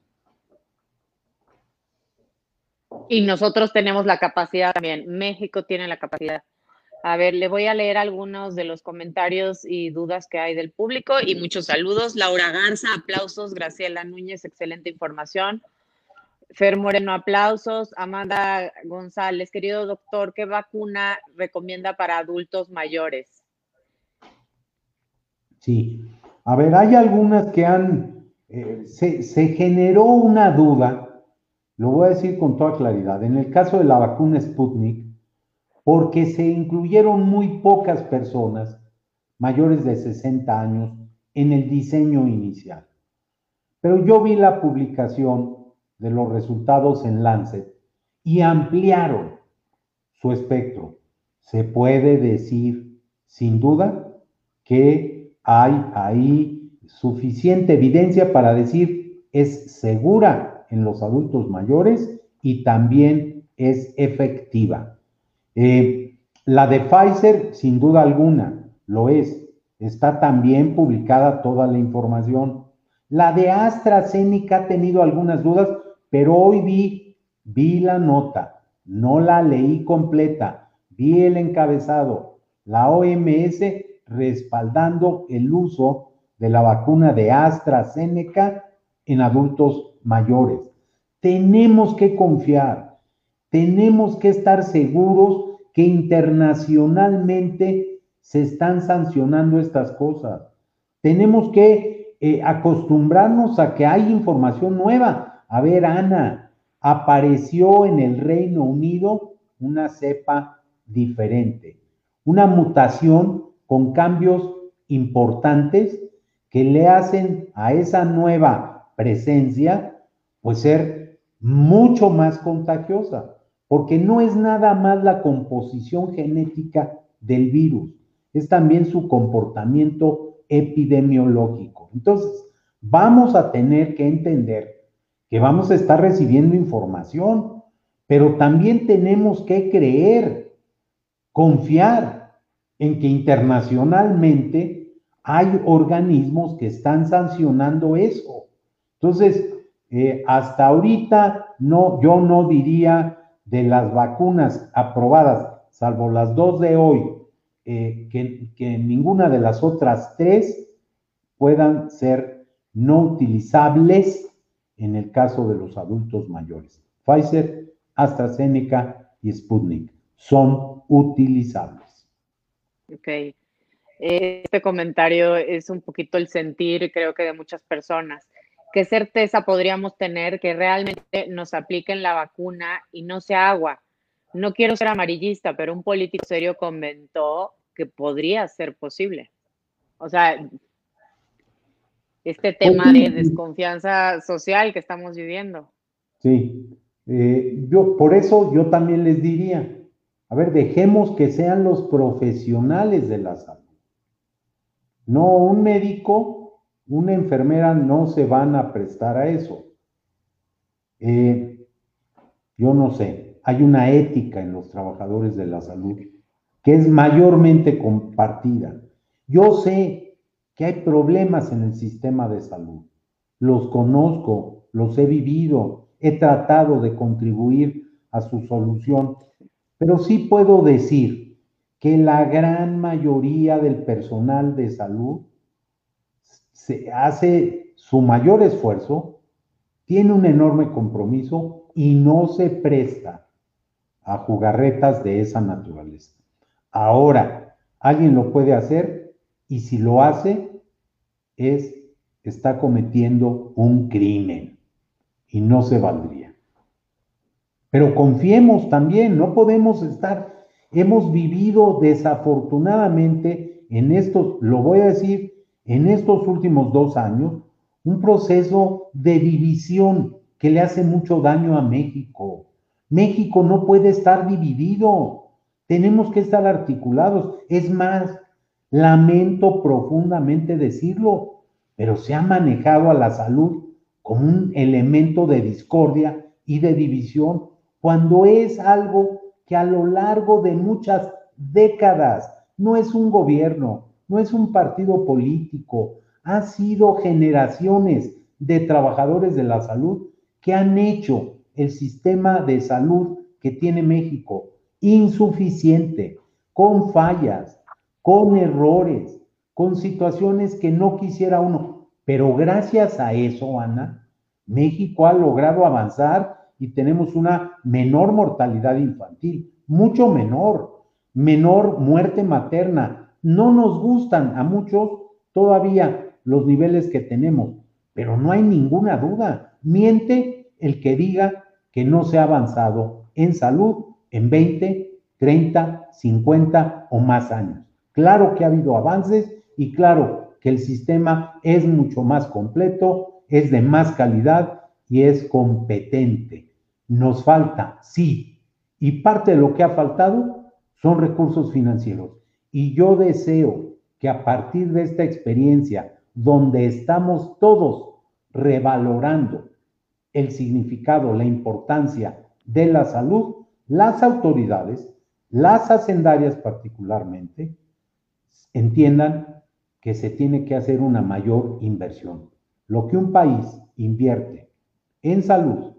Y nosotros tenemos la capacidad también, México tiene la capacidad. A ver, le voy a leer algunos de los comentarios y dudas que hay del público y muchos saludos. Laura Garza, aplausos. Graciela Núñez, excelente información. Fer Moreno, aplausos. Amanda González, querido doctor, ¿qué vacuna recomienda para adultos mayores? Sí, a ver, hay algunas que han, eh, se, generó una duda, lo voy a decir con toda claridad, en el caso de la vacuna Sputnik, porque se incluyeron muy pocas personas mayores de 60 años en el diseño inicial. Pero yo vi la publicación de los resultados en Lancet y ampliaron su espectro. Se puede decir, sin duda, que hay ahí suficiente evidencia para decir es segura en los adultos mayores y también es efectiva. Eh, la de Pfizer, sin duda alguna, lo es. Está también publicada toda la información. La de AstraZeneca ha tenido algunas dudas pero hoy vi, vi la nota, no la leí completa, vi el encabezado, la OMS respaldando el uso de la vacuna de AstraZeneca en adultos mayores. Tenemos que confiar, tenemos que estar seguros que internacionalmente se están sancionando estas cosas. Tenemos que eh, acostumbrarnos a que hay información nueva. A ver, Ana, apareció en el Reino Unido una cepa diferente, una mutación con cambios importantes que le hacen a esa nueva presencia pues ser mucho más contagiosa, porque no es nada más la composición genética del virus, es también su comportamiento epidemiológico. Entonces, vamos a tener que entender que vamos a estar recibiendo información, pero también tenemos que creer, confiar en que internacionalmente hay organismos que están sancionando eso. Entonces, eh, hasta ahorita no, yo no diría de las vacunas aprobadas, salvo las dos de hoy, eh, que, que ninguna de las otras tres puedan ser no utilizables en el caso de los adultos mayores. Pfizer, AstraZeneca y Sputnik son utilizables. Ok. Este comentario es un poquito el sentir, creo que de muchas personas. ¿Qué certeza podríamos tener que realmente nos apliquen la vacuna y no sea agua? No quiero ser amarillista, pero un político serio comentó que podría ser posible. O sea, este tema de desconfianza social que estamos viviendo. Sí, eh, yo por eso yo también les diría, a ver, dejemos que sean los profesionales de la salud. No un médico, una enfermera no se van a prestar a eso. Eh, yo no sé, hay una ética en los trabajadores de la salud que es mayormente compartida. Yo sé que hay problemas en el sistema de salud. Los conozco, los he vivido, he tratado de contribuir a su solución, pero sí puedo decir que la gran mayoría del personal de salud se hace su mayor esfuerzo, tiene un enorme compromiso y no se presta a jugarretas de esa naturaleza. Ahora, alguien lo puede hacer y si lo hace, es, está cometiendo un crimen y no se valdría. Pero confiemos también, no podemos estar, hemos vivido desafortunadamente en estos, lo voy a decir, en estos últimos dos años, un proceso de división que le hace mucho daño a México. México no puede estar dividido. Tenemos que estar articulados. Es más, lamento profundamente decirlo, pero se ha manejado a la salud como un elemento de discordia y de división, cuando es algo que a lo largo de muchas décadas no es un gobierno, no es un partido político, ha sido generaciones de trabajadores de la salud que han hecho el sistema de salud que tiene México insuficiente, con fallas, con errores, con situaciones que no quisiera uno. Pero gracias a eso, Ana, México ha logrado avanzar y tenemos una menor mortalidad infantil, mucho menor, menor muerte materna. No nos gustan a muchos todavía los niveles que tenemos, pero no hay ninguna duda. Miente el que diga que no se ha avanzado en salud en 20, 30, 50 o más años. Claro que ha habido avances y claro que el sistema es mucho más completo, es de más calidad y es competente. Nos falta, sí, y parte de lo que ha faltado son recursos financieros. Y yo deseo que a partir de esta experiencia, donde estamos todos revalorando el significado, la importancia de la salud, las autoridades, las hacendarias particularmente, entiendan que se tiene que hacer una mayor inversión. Lo que un país invierte en salud,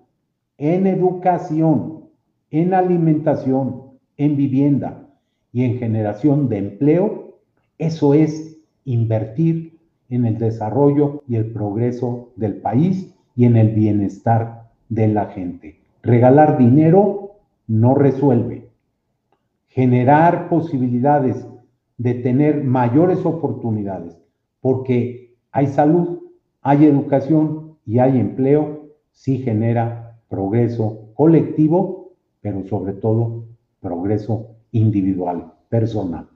en educación, en alimentación, en vivienda y en generación de empleo, eso es invertir en el desarrollo y el progreso del país y en el bienestar de la gente. Regalar dinero no resuelve. Generar posibilidades de tener mayores oportunidades, porque hay salud, hay educación y hay empleo, sí genera progreso colectivo, pero sobre todo progreso individual, personal.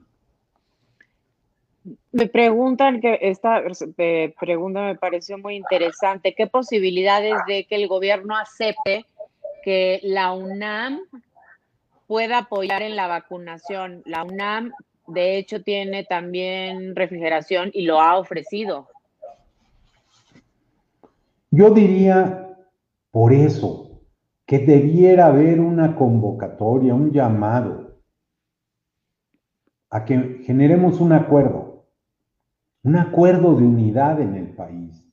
Me preguntan que esta pregunta me pareció muy interesante. ¿Qué posibilidades de que el gobierno acepte que la UNAM pueda apoyar en la vacunación. La UNAM, de hecho, tiene también refrigeración y lo ha ofrecido. Yo diría, por eso, que debiera haber una convocatoria, un llamado a que generemos un acuerdo, un acuerdo de unidad en el país,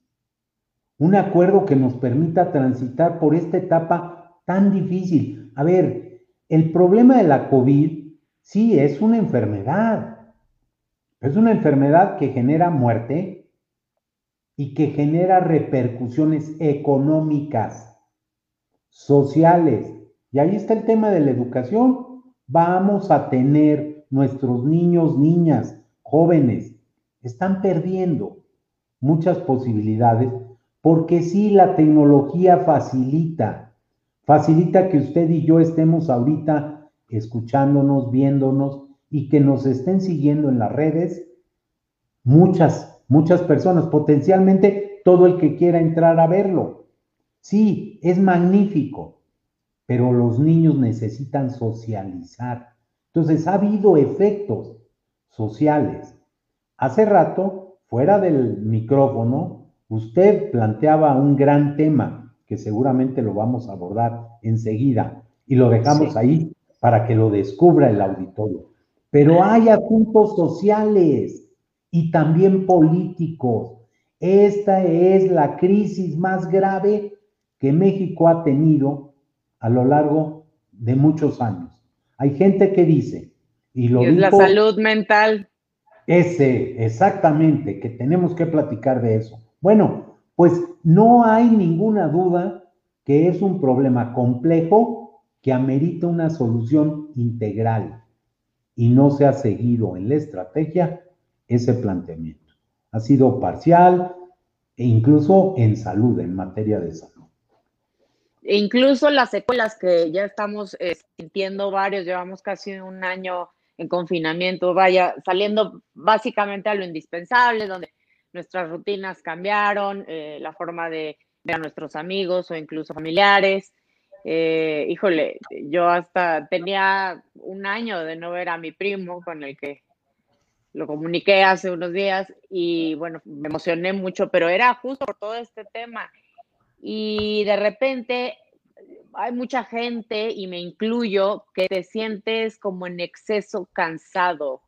un acuerdo que nos permita transitar por esta etapa tan difícil. A ver, el problema de la COVID sí es una enfermedad. Es una enfermedad que genera muerte y que genera repercusiones económicas, sociales. Y ahí está el tema de la educación. Vamos a tener nuestros niños, niñas, jóvenes, están perdiendo muchas posibilidades porque sí la tecnología facilita, facilita que usted y yo estemos ahorita escuchándonos, viéndonos y que nos estén siguiendo en las redes muchas muchas personas, potencialmente todo el que quiera entrar a verlo. Sí, es magnífico, pero los niños necesitan socializar. Entonces, ha habido efectos sociales. Hace rato, fuera del micrófono, usted planteaba un gran tema que seguramente lo vamos a abordar enseguida y lo dejamos ahí para que lo descubra el auditorio. Pero hay asuntos sociales y también políticos. Esta es la crisis más grave que México ha tenido a lo largo de muchos años. Hay gente que dice, y lo es la salud mental. Ese, exactamente, que tenemos que platicar de eso. Bueno, pues no hay ninguna duda que es un problema complejo que amerita una solución integral y no se ha seguido en la estrategia ese planteamiento. Ha sido parcial e incluso en salud, en materia de salud. E incluso las secuelas que ya estamos eh, sintiendo varios, llevamos casi un año en confinamiento, vaya, saliendo básicamente a lo indispensable, donde nuestras rutinas cambiaron, eh, la forma de ver a nuestros amigos o incluso familiares. Eh, híjole, yo hasta tenía un año de no ver a mi primo con el que lo comuniqué hace unos días y bueno, me emocioné mucho, pero era justo por todo este tema. Y de repente hay mucha gente, y me incluyo, que te sientes como en exceso cansado.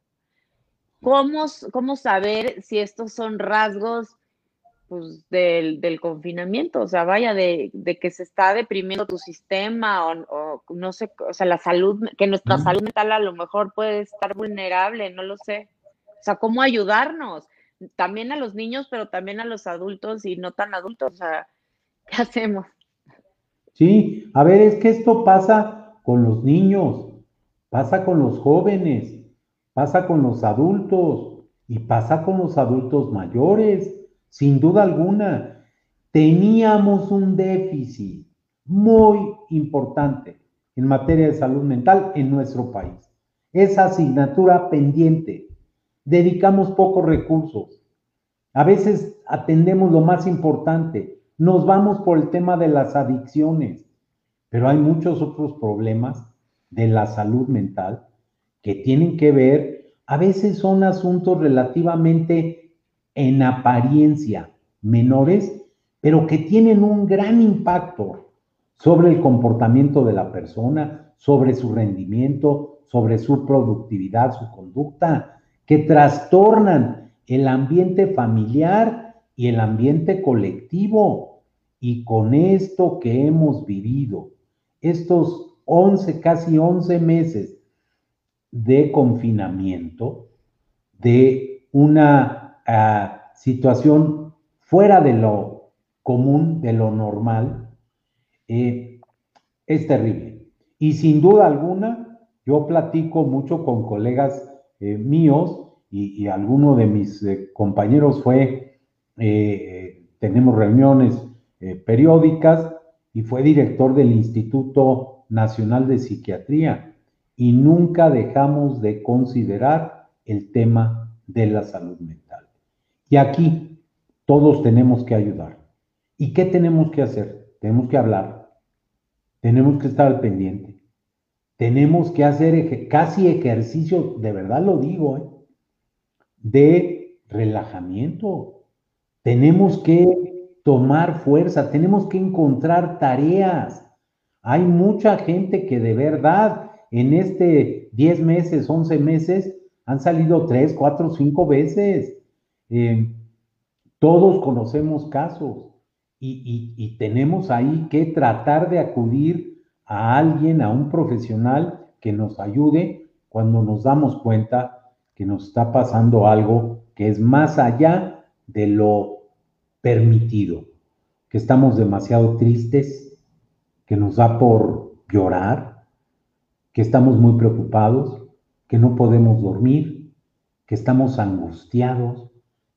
¿Cómo, cómo saber si estos son rasgos pues, del, del, confinamiento? O sea, vaya, de, de, que se está deprimiendo tu sistema o, o, no sé, o sea, la salud, que nuestra salud mental a lo mejor puede estar vulnerable, no lo sé. O sea, cómo ayudarnos, también a los niños, pero también a los adultos y no tan adultos. O sea, <laughs> ¿qué hacemos? Sí, a ver, es que esto pasa con los niños, pasa con los jóvenes, pasa con los adultos y pasa con los adultos mayores, sin duda alguna. Teníamos un déficit muy importante en materia de salud mental en nuestro país. Esa asignatura pendiente dedicamos pocos recursos. A veces atendemos lo más importante, nos vamos por el tema de las adicciones, pero hay muchos otros problemas de la salud mental que tienen que ver, a veces son asuntos relativamente en apariencia menores, pero que tienen un gran impacto sobre el comportamiento de la persona, sobre su rendimiento, sobre su productividad, su conducta que trastornan el ambiente familiar y el ambiente colectivo. Y con esto que hemos vivido, estos 11, casi 11 meses de confinamiento, de una situación fuera de lo común, de lo normal, eh, es terrible. Y sin duda alguna, yo platico mucho con colegas eh, míos y, alguno de mis eh, compañeros fue, tenemos reuniones periódicas y fue director del Instituto Nacional de Psiquiatría y nunca dejamos de considerar el tema de la salud mental. Y aquí todos tenemos que ayudar. ¿Y qué tenemos que hacer? Tenemos que hablar, tenemos que estar al pendiente, tenemos que hacer casi ejercicio, de verdad lo digo, ¿eh? de relajamiento. Tenemos que tomar fuerza, tenemos que encontrar tareas. Hay mucha gente que de verdad en este 10 meses, 11 meses, han salido 3, 4, 5 veces. Eh, todos conocemos casos y tenemos ahí que tratar de acudir a alguien, a un profesional que nos ayude cuando nos damos cuenta que nos está pasando algo que es más allá de lo permitido, que estamos demasiado tristes, que nos da por llorar, que estamos muy preocupados, que no podemos dormir, que estamos angustiados,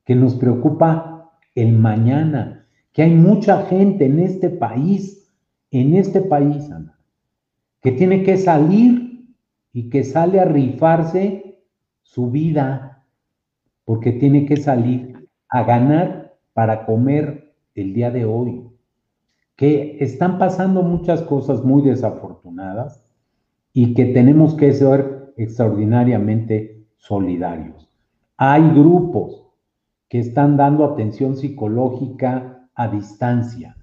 que nos preocupa el mañana, que hay mucha gente en este país, en este país, Ana, que tiene que salir y que sale a rifarse su vida, porque tiene que salir a ganar para comer el día de hoy, que están pasando muchas cosas muy desafortunadas y que tenemos que ser extraordinariamente solidarios. Hay grupos que están dando atención psicológica a distancia.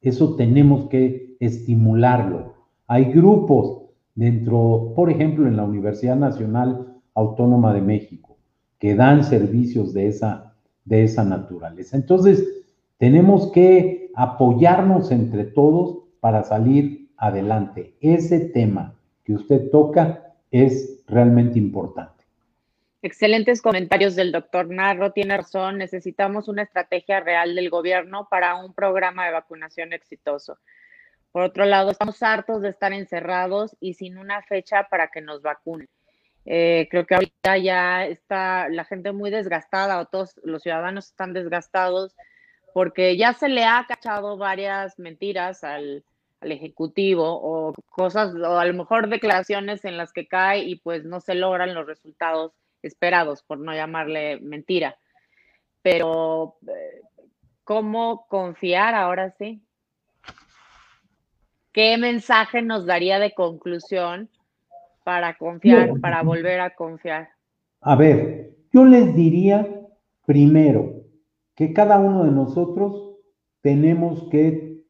Eso tenemos que estimularlo. Hay grupos dentro, por ejemplo, en la Universidad Nacional Autónoma de México, que dan servicios de esa, de esa naturaleza. Entonces, tenemos que apoyarnos entre todos para salir adelante. Ese tema que usted toca es realmente importante. Excelentes comentarios del doctor Narro. Tiene razón, necesitamos una estrategia real del gobierno para un programa de vacunación exitoso. Por otro lado, estamos hartos de estar encerrados y sin una fecha para que nos vacunen. Eh, creo que ahorita ya está la gente muy desgastada o todos los ciudadanos están desgastados porque ya se le ha cachado varias mentiras al, al Ejecutivo o cosas o a lo mejor declaraciones en las que cae y pues no se logran los resultados esperados, por no llamarle mentira. Pero, eh, ¿cómo confiar ahora sí? ¿Qué mensaje nos daría de conclusión para confiar, para volver a confiar? A ver, yo les diría primero que cada uno de nosotros tenemos que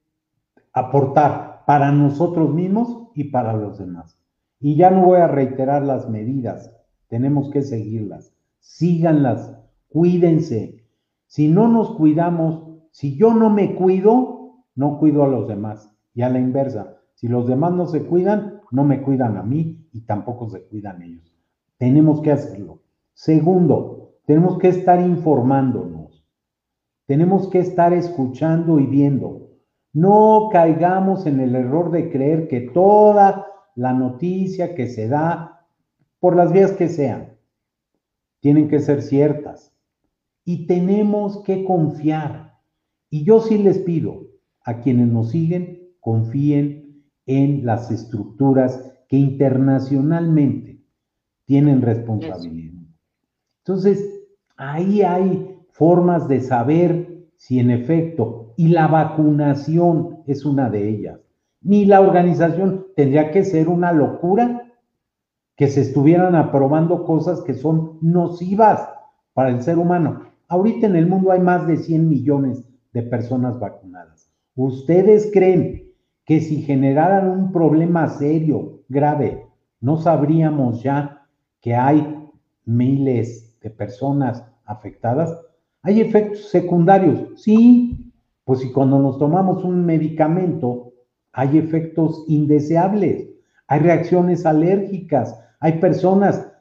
aportar para nosotros mismos y para los demás. Y ya no voy a reiterar las medidas, tenemos que seguirlas. Síganlas, cuídense. Si no nos cuidamos, si yo no me cuido, no cuido a los demás. Y a la inversa, si los demás no se cuidan, no me cuidan a mí y tampoco se cuidan ellos. Tenemos que hacerlo. Segundo, tenemos que estar informándonos. Tenemos que estar escuchando y viendo. No caigamos en el error de creer que toda la noticia que se da por las vías que sean, tienen que ser ciertas. Y tenemos que confiar. Y yo sí les pido a quienes nos siguen, confíen en las estructuras que internacionalmente tienen responsabilidad. Entonces, ahí hay formas de saber si en efecto, y la vacunación es una de ellas. Ni la organización tendría que ser una locura que se estuvieran aprobando cosas que son nocivas para el ser humano. Ahorita en el mundo hay más de 100 millones de personas vacunadas. ¿Ustedes creen que si generaran un problema serio, grave, no sabríamos ya que hay miles de personas afectadas? ¿Hay efectos secundarios? Sí, pues si cuando nos tomamos un medicamento hay efectos indeseables, hay reacciones alérgicas, hay personas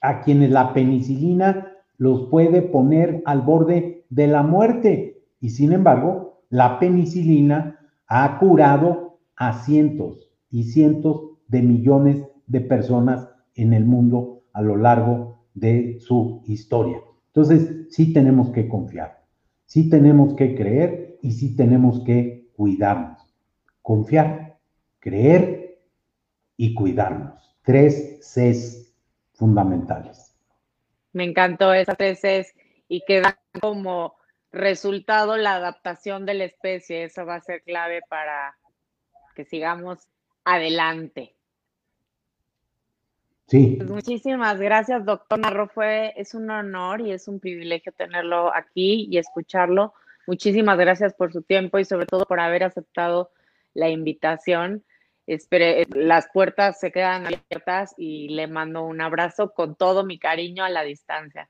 a quienes la penicilina los puede poner al borde de la muerte y sin embargo la penicilina ha curado a cientos y cientos de millones de personas en el mundo a lo largo de su historia. Entonces, sí tenemos que confiar, sí tenemos que creer y sí tenemos que cuidarnos. Confiar, creer y cuidarnos tres Cs fundamentales. Me encantó esas tres Cs y que dan como resultado la adaptación de la especie. Eso va a ser clave para que sigamos adelante. Sí. Pues muchísimas gracias, doctor Narro. Fue, es un honor y es un privilegio tenerlo aquí y escucharlo. Muchísimas gracias por su tiempo y sobre todo por haber aceptado la invitación. Espere, las puertas se quedan abiertas y le mando un abrazo con todo mi cariño a la distancia.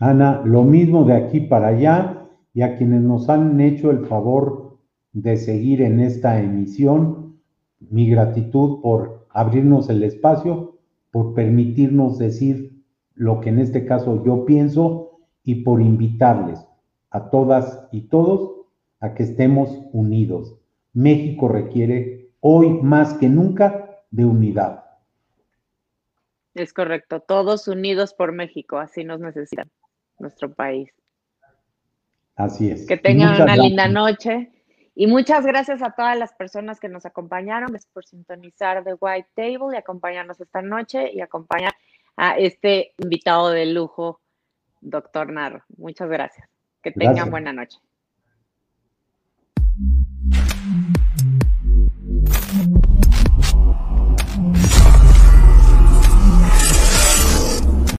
Ana, lo mismo de aquí para allá y a quienes nos han hecho el favor de seguir en esta emisión, mi gratitud por abrirnos el espacio, por permitirnos decir lo que en este caso yo pienso y por invitarles. a todas y todos a que estemos unidos. México requiere hoy más que nunca de unidad. Es correcto, todos unidos por México, así nos necesita nuestro país. Así es. Que tengan una linda noche. Y muchas gracias a todas las personas que nos acompañaron por sintonizar The White Table y acompañarnos esta noche y acompañar a este invitado de lujo, doctor Narro. Muchas gracias. Que tengan buena noche.